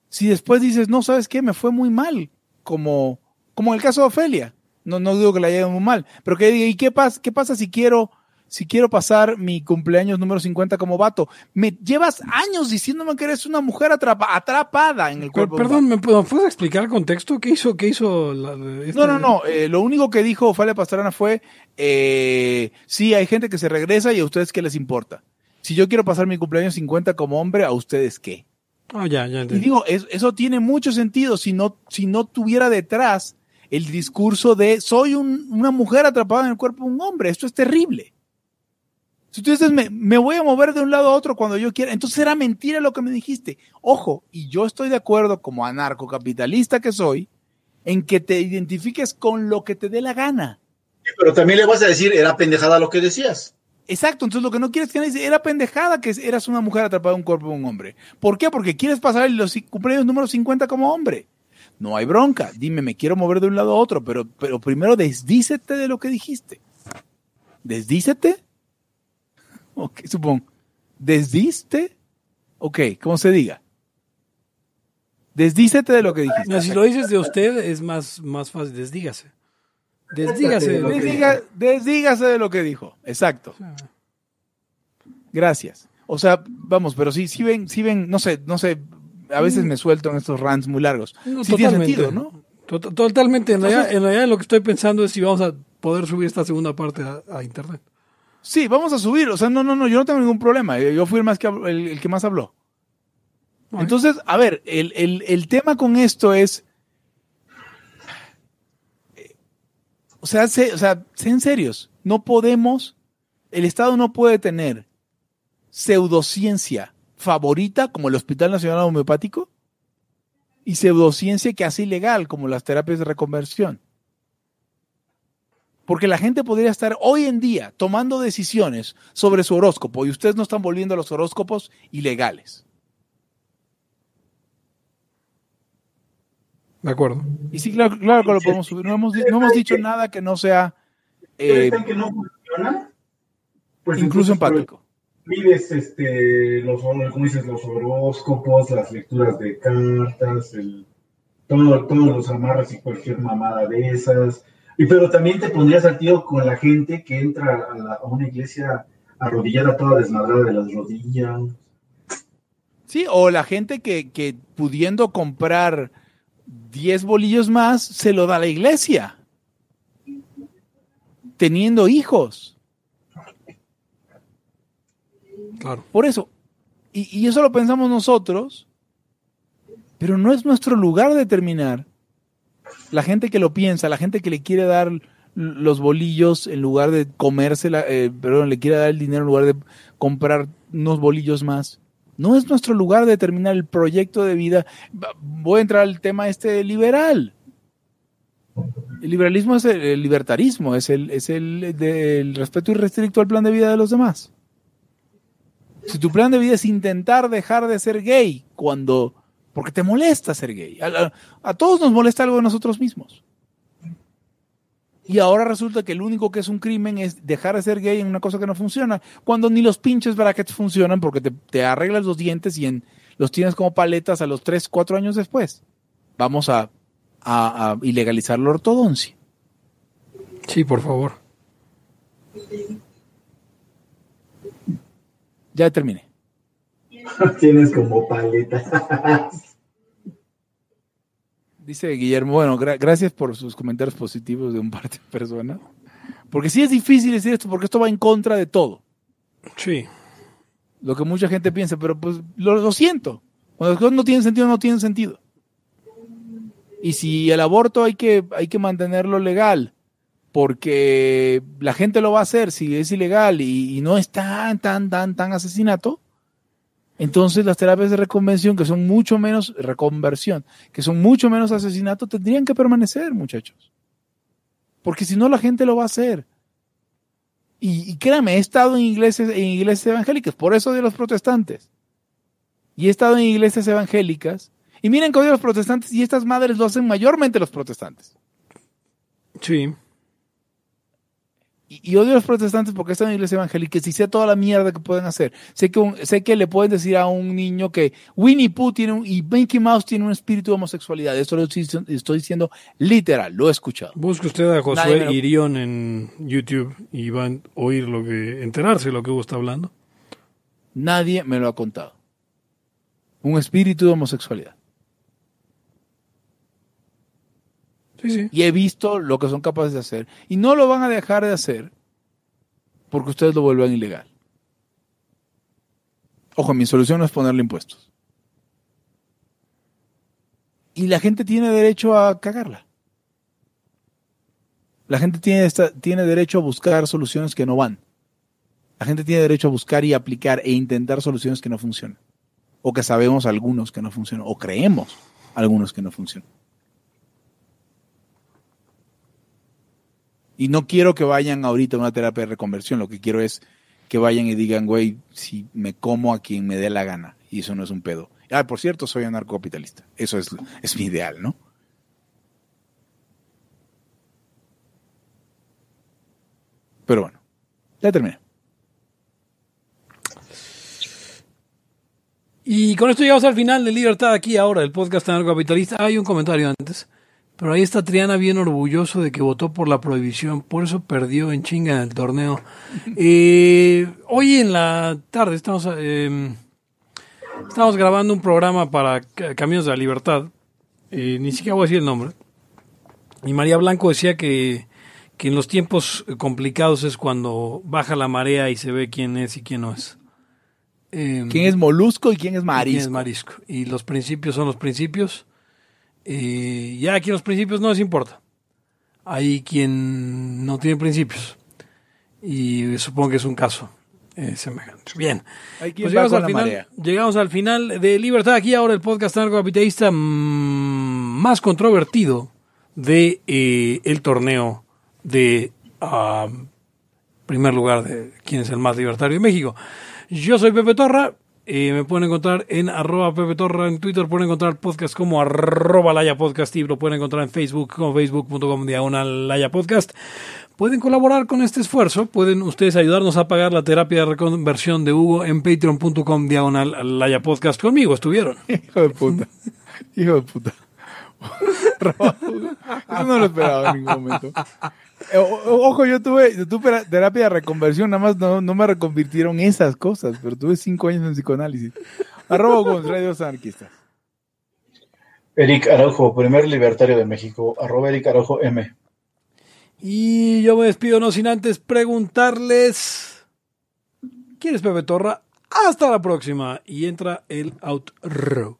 Si después dices, no, ¿sabes qué? Me fue muy mal. como, como en el caso de Ofelia. No, no digo que la haya muy mal, pero que diga, ¿y qué pasa, qué pasa si quiero, si quiero pasar mi cumpleaños número 50 como vato? Me llevas años diciéndome que eres una mujer atrapa- atrapada en el cuerpo. de un Perdón, ¿me puedo- puedes explicar el contexto? ¿Qué hizo? ¿Qué hizo? la- este- No, no, no. eh, lo único que dijo Ofelia Pastrana fue, eh, sí, hay gente que se regresa y a ustedes qué les importa. Si yo quiero pasar mi cumpleaños 50 como hombre, ¿a ustedes qué? Ah, ya, ya Y digo, es- eso tiene mucho sentido si no, si no tuviera detrás el discurso de soy un- una mujer atrapada en el cuerpo de un hombre. Esto es terrible. Si tú dices, me, me voy a mover de un lado a otro cuando yo quiera, entonces era mentira lo que me dijiste. Ojo, y yo estoy de acuerdo como anarcocapitalista que soy, en que te identifiques con lo que te dé la gana. Pero también le vas a decir, era pendejada lo que decías. Exacto, entonces lo que no quieres que nadie era pendejada que eras una mujer atrapada en un cuerpo de un hombre. ¿Por qué? Porque quieres pasar los cumpleaños número 50 como hombre. No hay bronca, dime, me quiero mover de un lado a otro, pero, pero primero desdícete de lo que dijiste. ¿Desdícete? [laughs] Ok, supongo. ¿Desdiste? Ok, ¿cómo se diga? Desdícete de lo que dijiste. No, si lo dices de usted es más, más fácil, desdígase. Desdígase de lo que Desdiga- desdígase de lo que dijo. Exacto. Gracias. O sea, vamos, pero sí, sí ven, sí ven, no sé, no sé, a veces me suelto en estos rants muy largos. No, sí tiene totalmente. sentido, ¿no? To- Totalmente. En realidad, en realidad lo que estoy pensando es si vamos a poder subir esta segunda parte a, a internet. Sí, vamos a subir, o sea, no, no, no, yo no tengo ningún problema, yo yo fui el, más que, el, el que más habló. Entonces, a ver, el, el, el tema con esto es, o sea, sé, o sea, sean serios, no podemos, el Estado no puede tener pseudociencia favorita como el Hospital Nacional Homeopático y pseudociencia que hace ilegal como las terapias de reconversión. Porque la gente podría estar hoy en día tomando decisiones sobre su horóscopo y ustedes no están volviendo los horóscopos ilegales. De acuerdo. Y sí, claro, claro que lo podemos subir. No hemos, no hemos dicho nada que no sea eh, ¿Creen que no funciona? Pues incluso entonces, empático. Vives, este, los, como dices, los horóscopos, las lecturas de cartas, el, todo, todos los amarres y cualquier mamada de esas. Y pero también te pondrías al tiro con la gente que entra a, la- a una iglesia arrodillada toda desmadrada de las rodillas. Sí, o la gente que, que pudiendo comprar 10 bolillos más, se lo da la iglesia. Teniendo hijos. Claro. Por eso, y, y eso lo pensamos nosotros, pero no es nuestro lugar determinar. La gente que lo piensa, la gente que le quiere dar los bolillos en lugar de comérsela, eh, perdón, le quiere dar el dinero en lugar de comprar unos bolillos más. No es nuestro lugar determinar el proyecto de vida. Voy a entrar al tema este liberal. El liberalismo es el, libertarismo, es el, es el, del respeto irrestricto al plan de vida de los demás. Si tu plan de vida es intentar dejar de ser gay cuando... Porque te molesta ser gay. A todos nos molesta algo de nosotros mismos. Y ahora resulta que el único que es un crimen es dejar de ser gay en una cosa que no funciona. Cuando ni los pinches brackets funcionan porque te, te arreglas los dientes y en, los tienes como paletas a los 3, 4 años después. Vamos a, a- a ilegalizar la ortodoncia. Sí, por favor. Ya terminé. [laughs] Tienes como paleta. [laughs] Dice Guillermo, bueno, gra- gracias por sus comentarios positivos de un par de personas. Porque sí es difícil decir esto, porque esto va en contra de todo. Sí. Lo que mucha gente piensa, pero pues lo, lo siento. Cuando las cosas no tienen sentido, no tienen sentido. Y si el aborto hay que, hay que mantenerlo legal, porque la gente lo va a hacer si es ilegal y, y no es tan, tan, tan, tan asesinato, entonces las terapias de reconvención, que son mucho menos, reconversión, que son mucho menos asesinato, tendrían que permanecer, muchachos. Porque si no, la gente lo va a hacer. Y, y créame, he estado en iglesias, en iglesias evangélicas, por eso de los protestantes. Y he estado en iglesias evangélicas. Y miren que a los protestantes y estas madres lo hacen mayormente los protestantes. Sí. Y, y odio a los protestantes porque están en iglesia evangélica y sé toda la mierda que pueden hacer. Sé que, un- sé que le pueden decir a un niño que Winnie Pooh tiene un, y Mickey Mouse tiene un espíritu de homosexualidad. Eso lo estoy, estoy diciendo literal, lo he escuchado. Busque usted a Josué lo- Irión en YouTube y va a oír lo que, enterarse de lo que Hugo está hablando. Nadie me lo ha contado. Un espíritu de homosexualidad. Y he visto lo que son capaces de hacer. Y no lo van a dejar de hacer porque ustedes lo vuelvan ilegal. Ojo, mi solución no es ponerle impuestos. Y la gente tiene derecho a cagarla. La gente tiene, tiene derecho a buscar soluciones que no van. La gente tiene derecho a buscar y aplicar e intentar soluciones que no funcionan. O que sabemos algunos que no funcionan. O creemos algunos que no funcionan. Y no quiero que vayan ahorita a una terapia de reconversión. Lo que quiero es que vayan y digan, güey, si me como a quien me dé la gana. Y eso no es un pedo. Ah, por cierto, soy anarcocapitalista. Eso es, es mi ideal, ¿no? Pero bueno, ya terminé. Y con esto llegamos al final de Libertad aquí ahora, el podcast anarcocapitalista. Hay un comentario antes, pero ahí está Triana bien orgulloso de que votó por la prohibición, por eso perdió en chinga en el torneo. [laughs] Eh, hoy en la tarde estamos, eh, estamos grabando un programa para Ca- Caminos de la Libertad, eh, ni siquiera voy a decir el nombre. Y María Blanco decía que, que en los tiempos complicados es cuando baja la marea y se ve quién es y quién no es. Eh, ¿Quién es molusco y quién es ¿Quién es marisco? Y los principios son los principios. Eh, ya aquí los principios no les importa. Hay quien no tiene principios. Y supongo que es un caso eh, semejante. Bien. Pues llegamos al, final, llegamos al final de Libertad. Aquí ahora el podcast anarcocapitalista mm, más controvertido de eh, el torneo de ah, primer lugar de quién es el más libertario de México. Yo soy Pepe Torra. Eh, me pueden encontrar en arroba Pepe Torra en Twitter. Pueden encontrar el podcast como arroba Laya Podcast y lo pueden encontrar en Facebook como facebook.com diagonal Laya Podcast. Pueden colaborar con este esfuerzo. Pueden ustedes ayudarnos a pagar la terapia de reconversión de Hugo en patreon.com diagonal Laya Podcast. Conmigo estuvieron. [laughs] Hijo de puta. Hijo de puta. [laughs] Eso no lo esperaba en ningún momento. Eh, o- Ojo, yo tuve, yo tuve tera- terapia de reconversión, nada más no, no me reconvirtieron esas cosas, pero tuve cinco años en psicoanálisis. Arroba radios anarquistas. Eric Araujo, primer libertario de México, arroba Eric Araujo M. Y yo me despido no sin antes preguntarles ¿Quién es Pepe Torra? Hasta la próxima. Y entra el outro.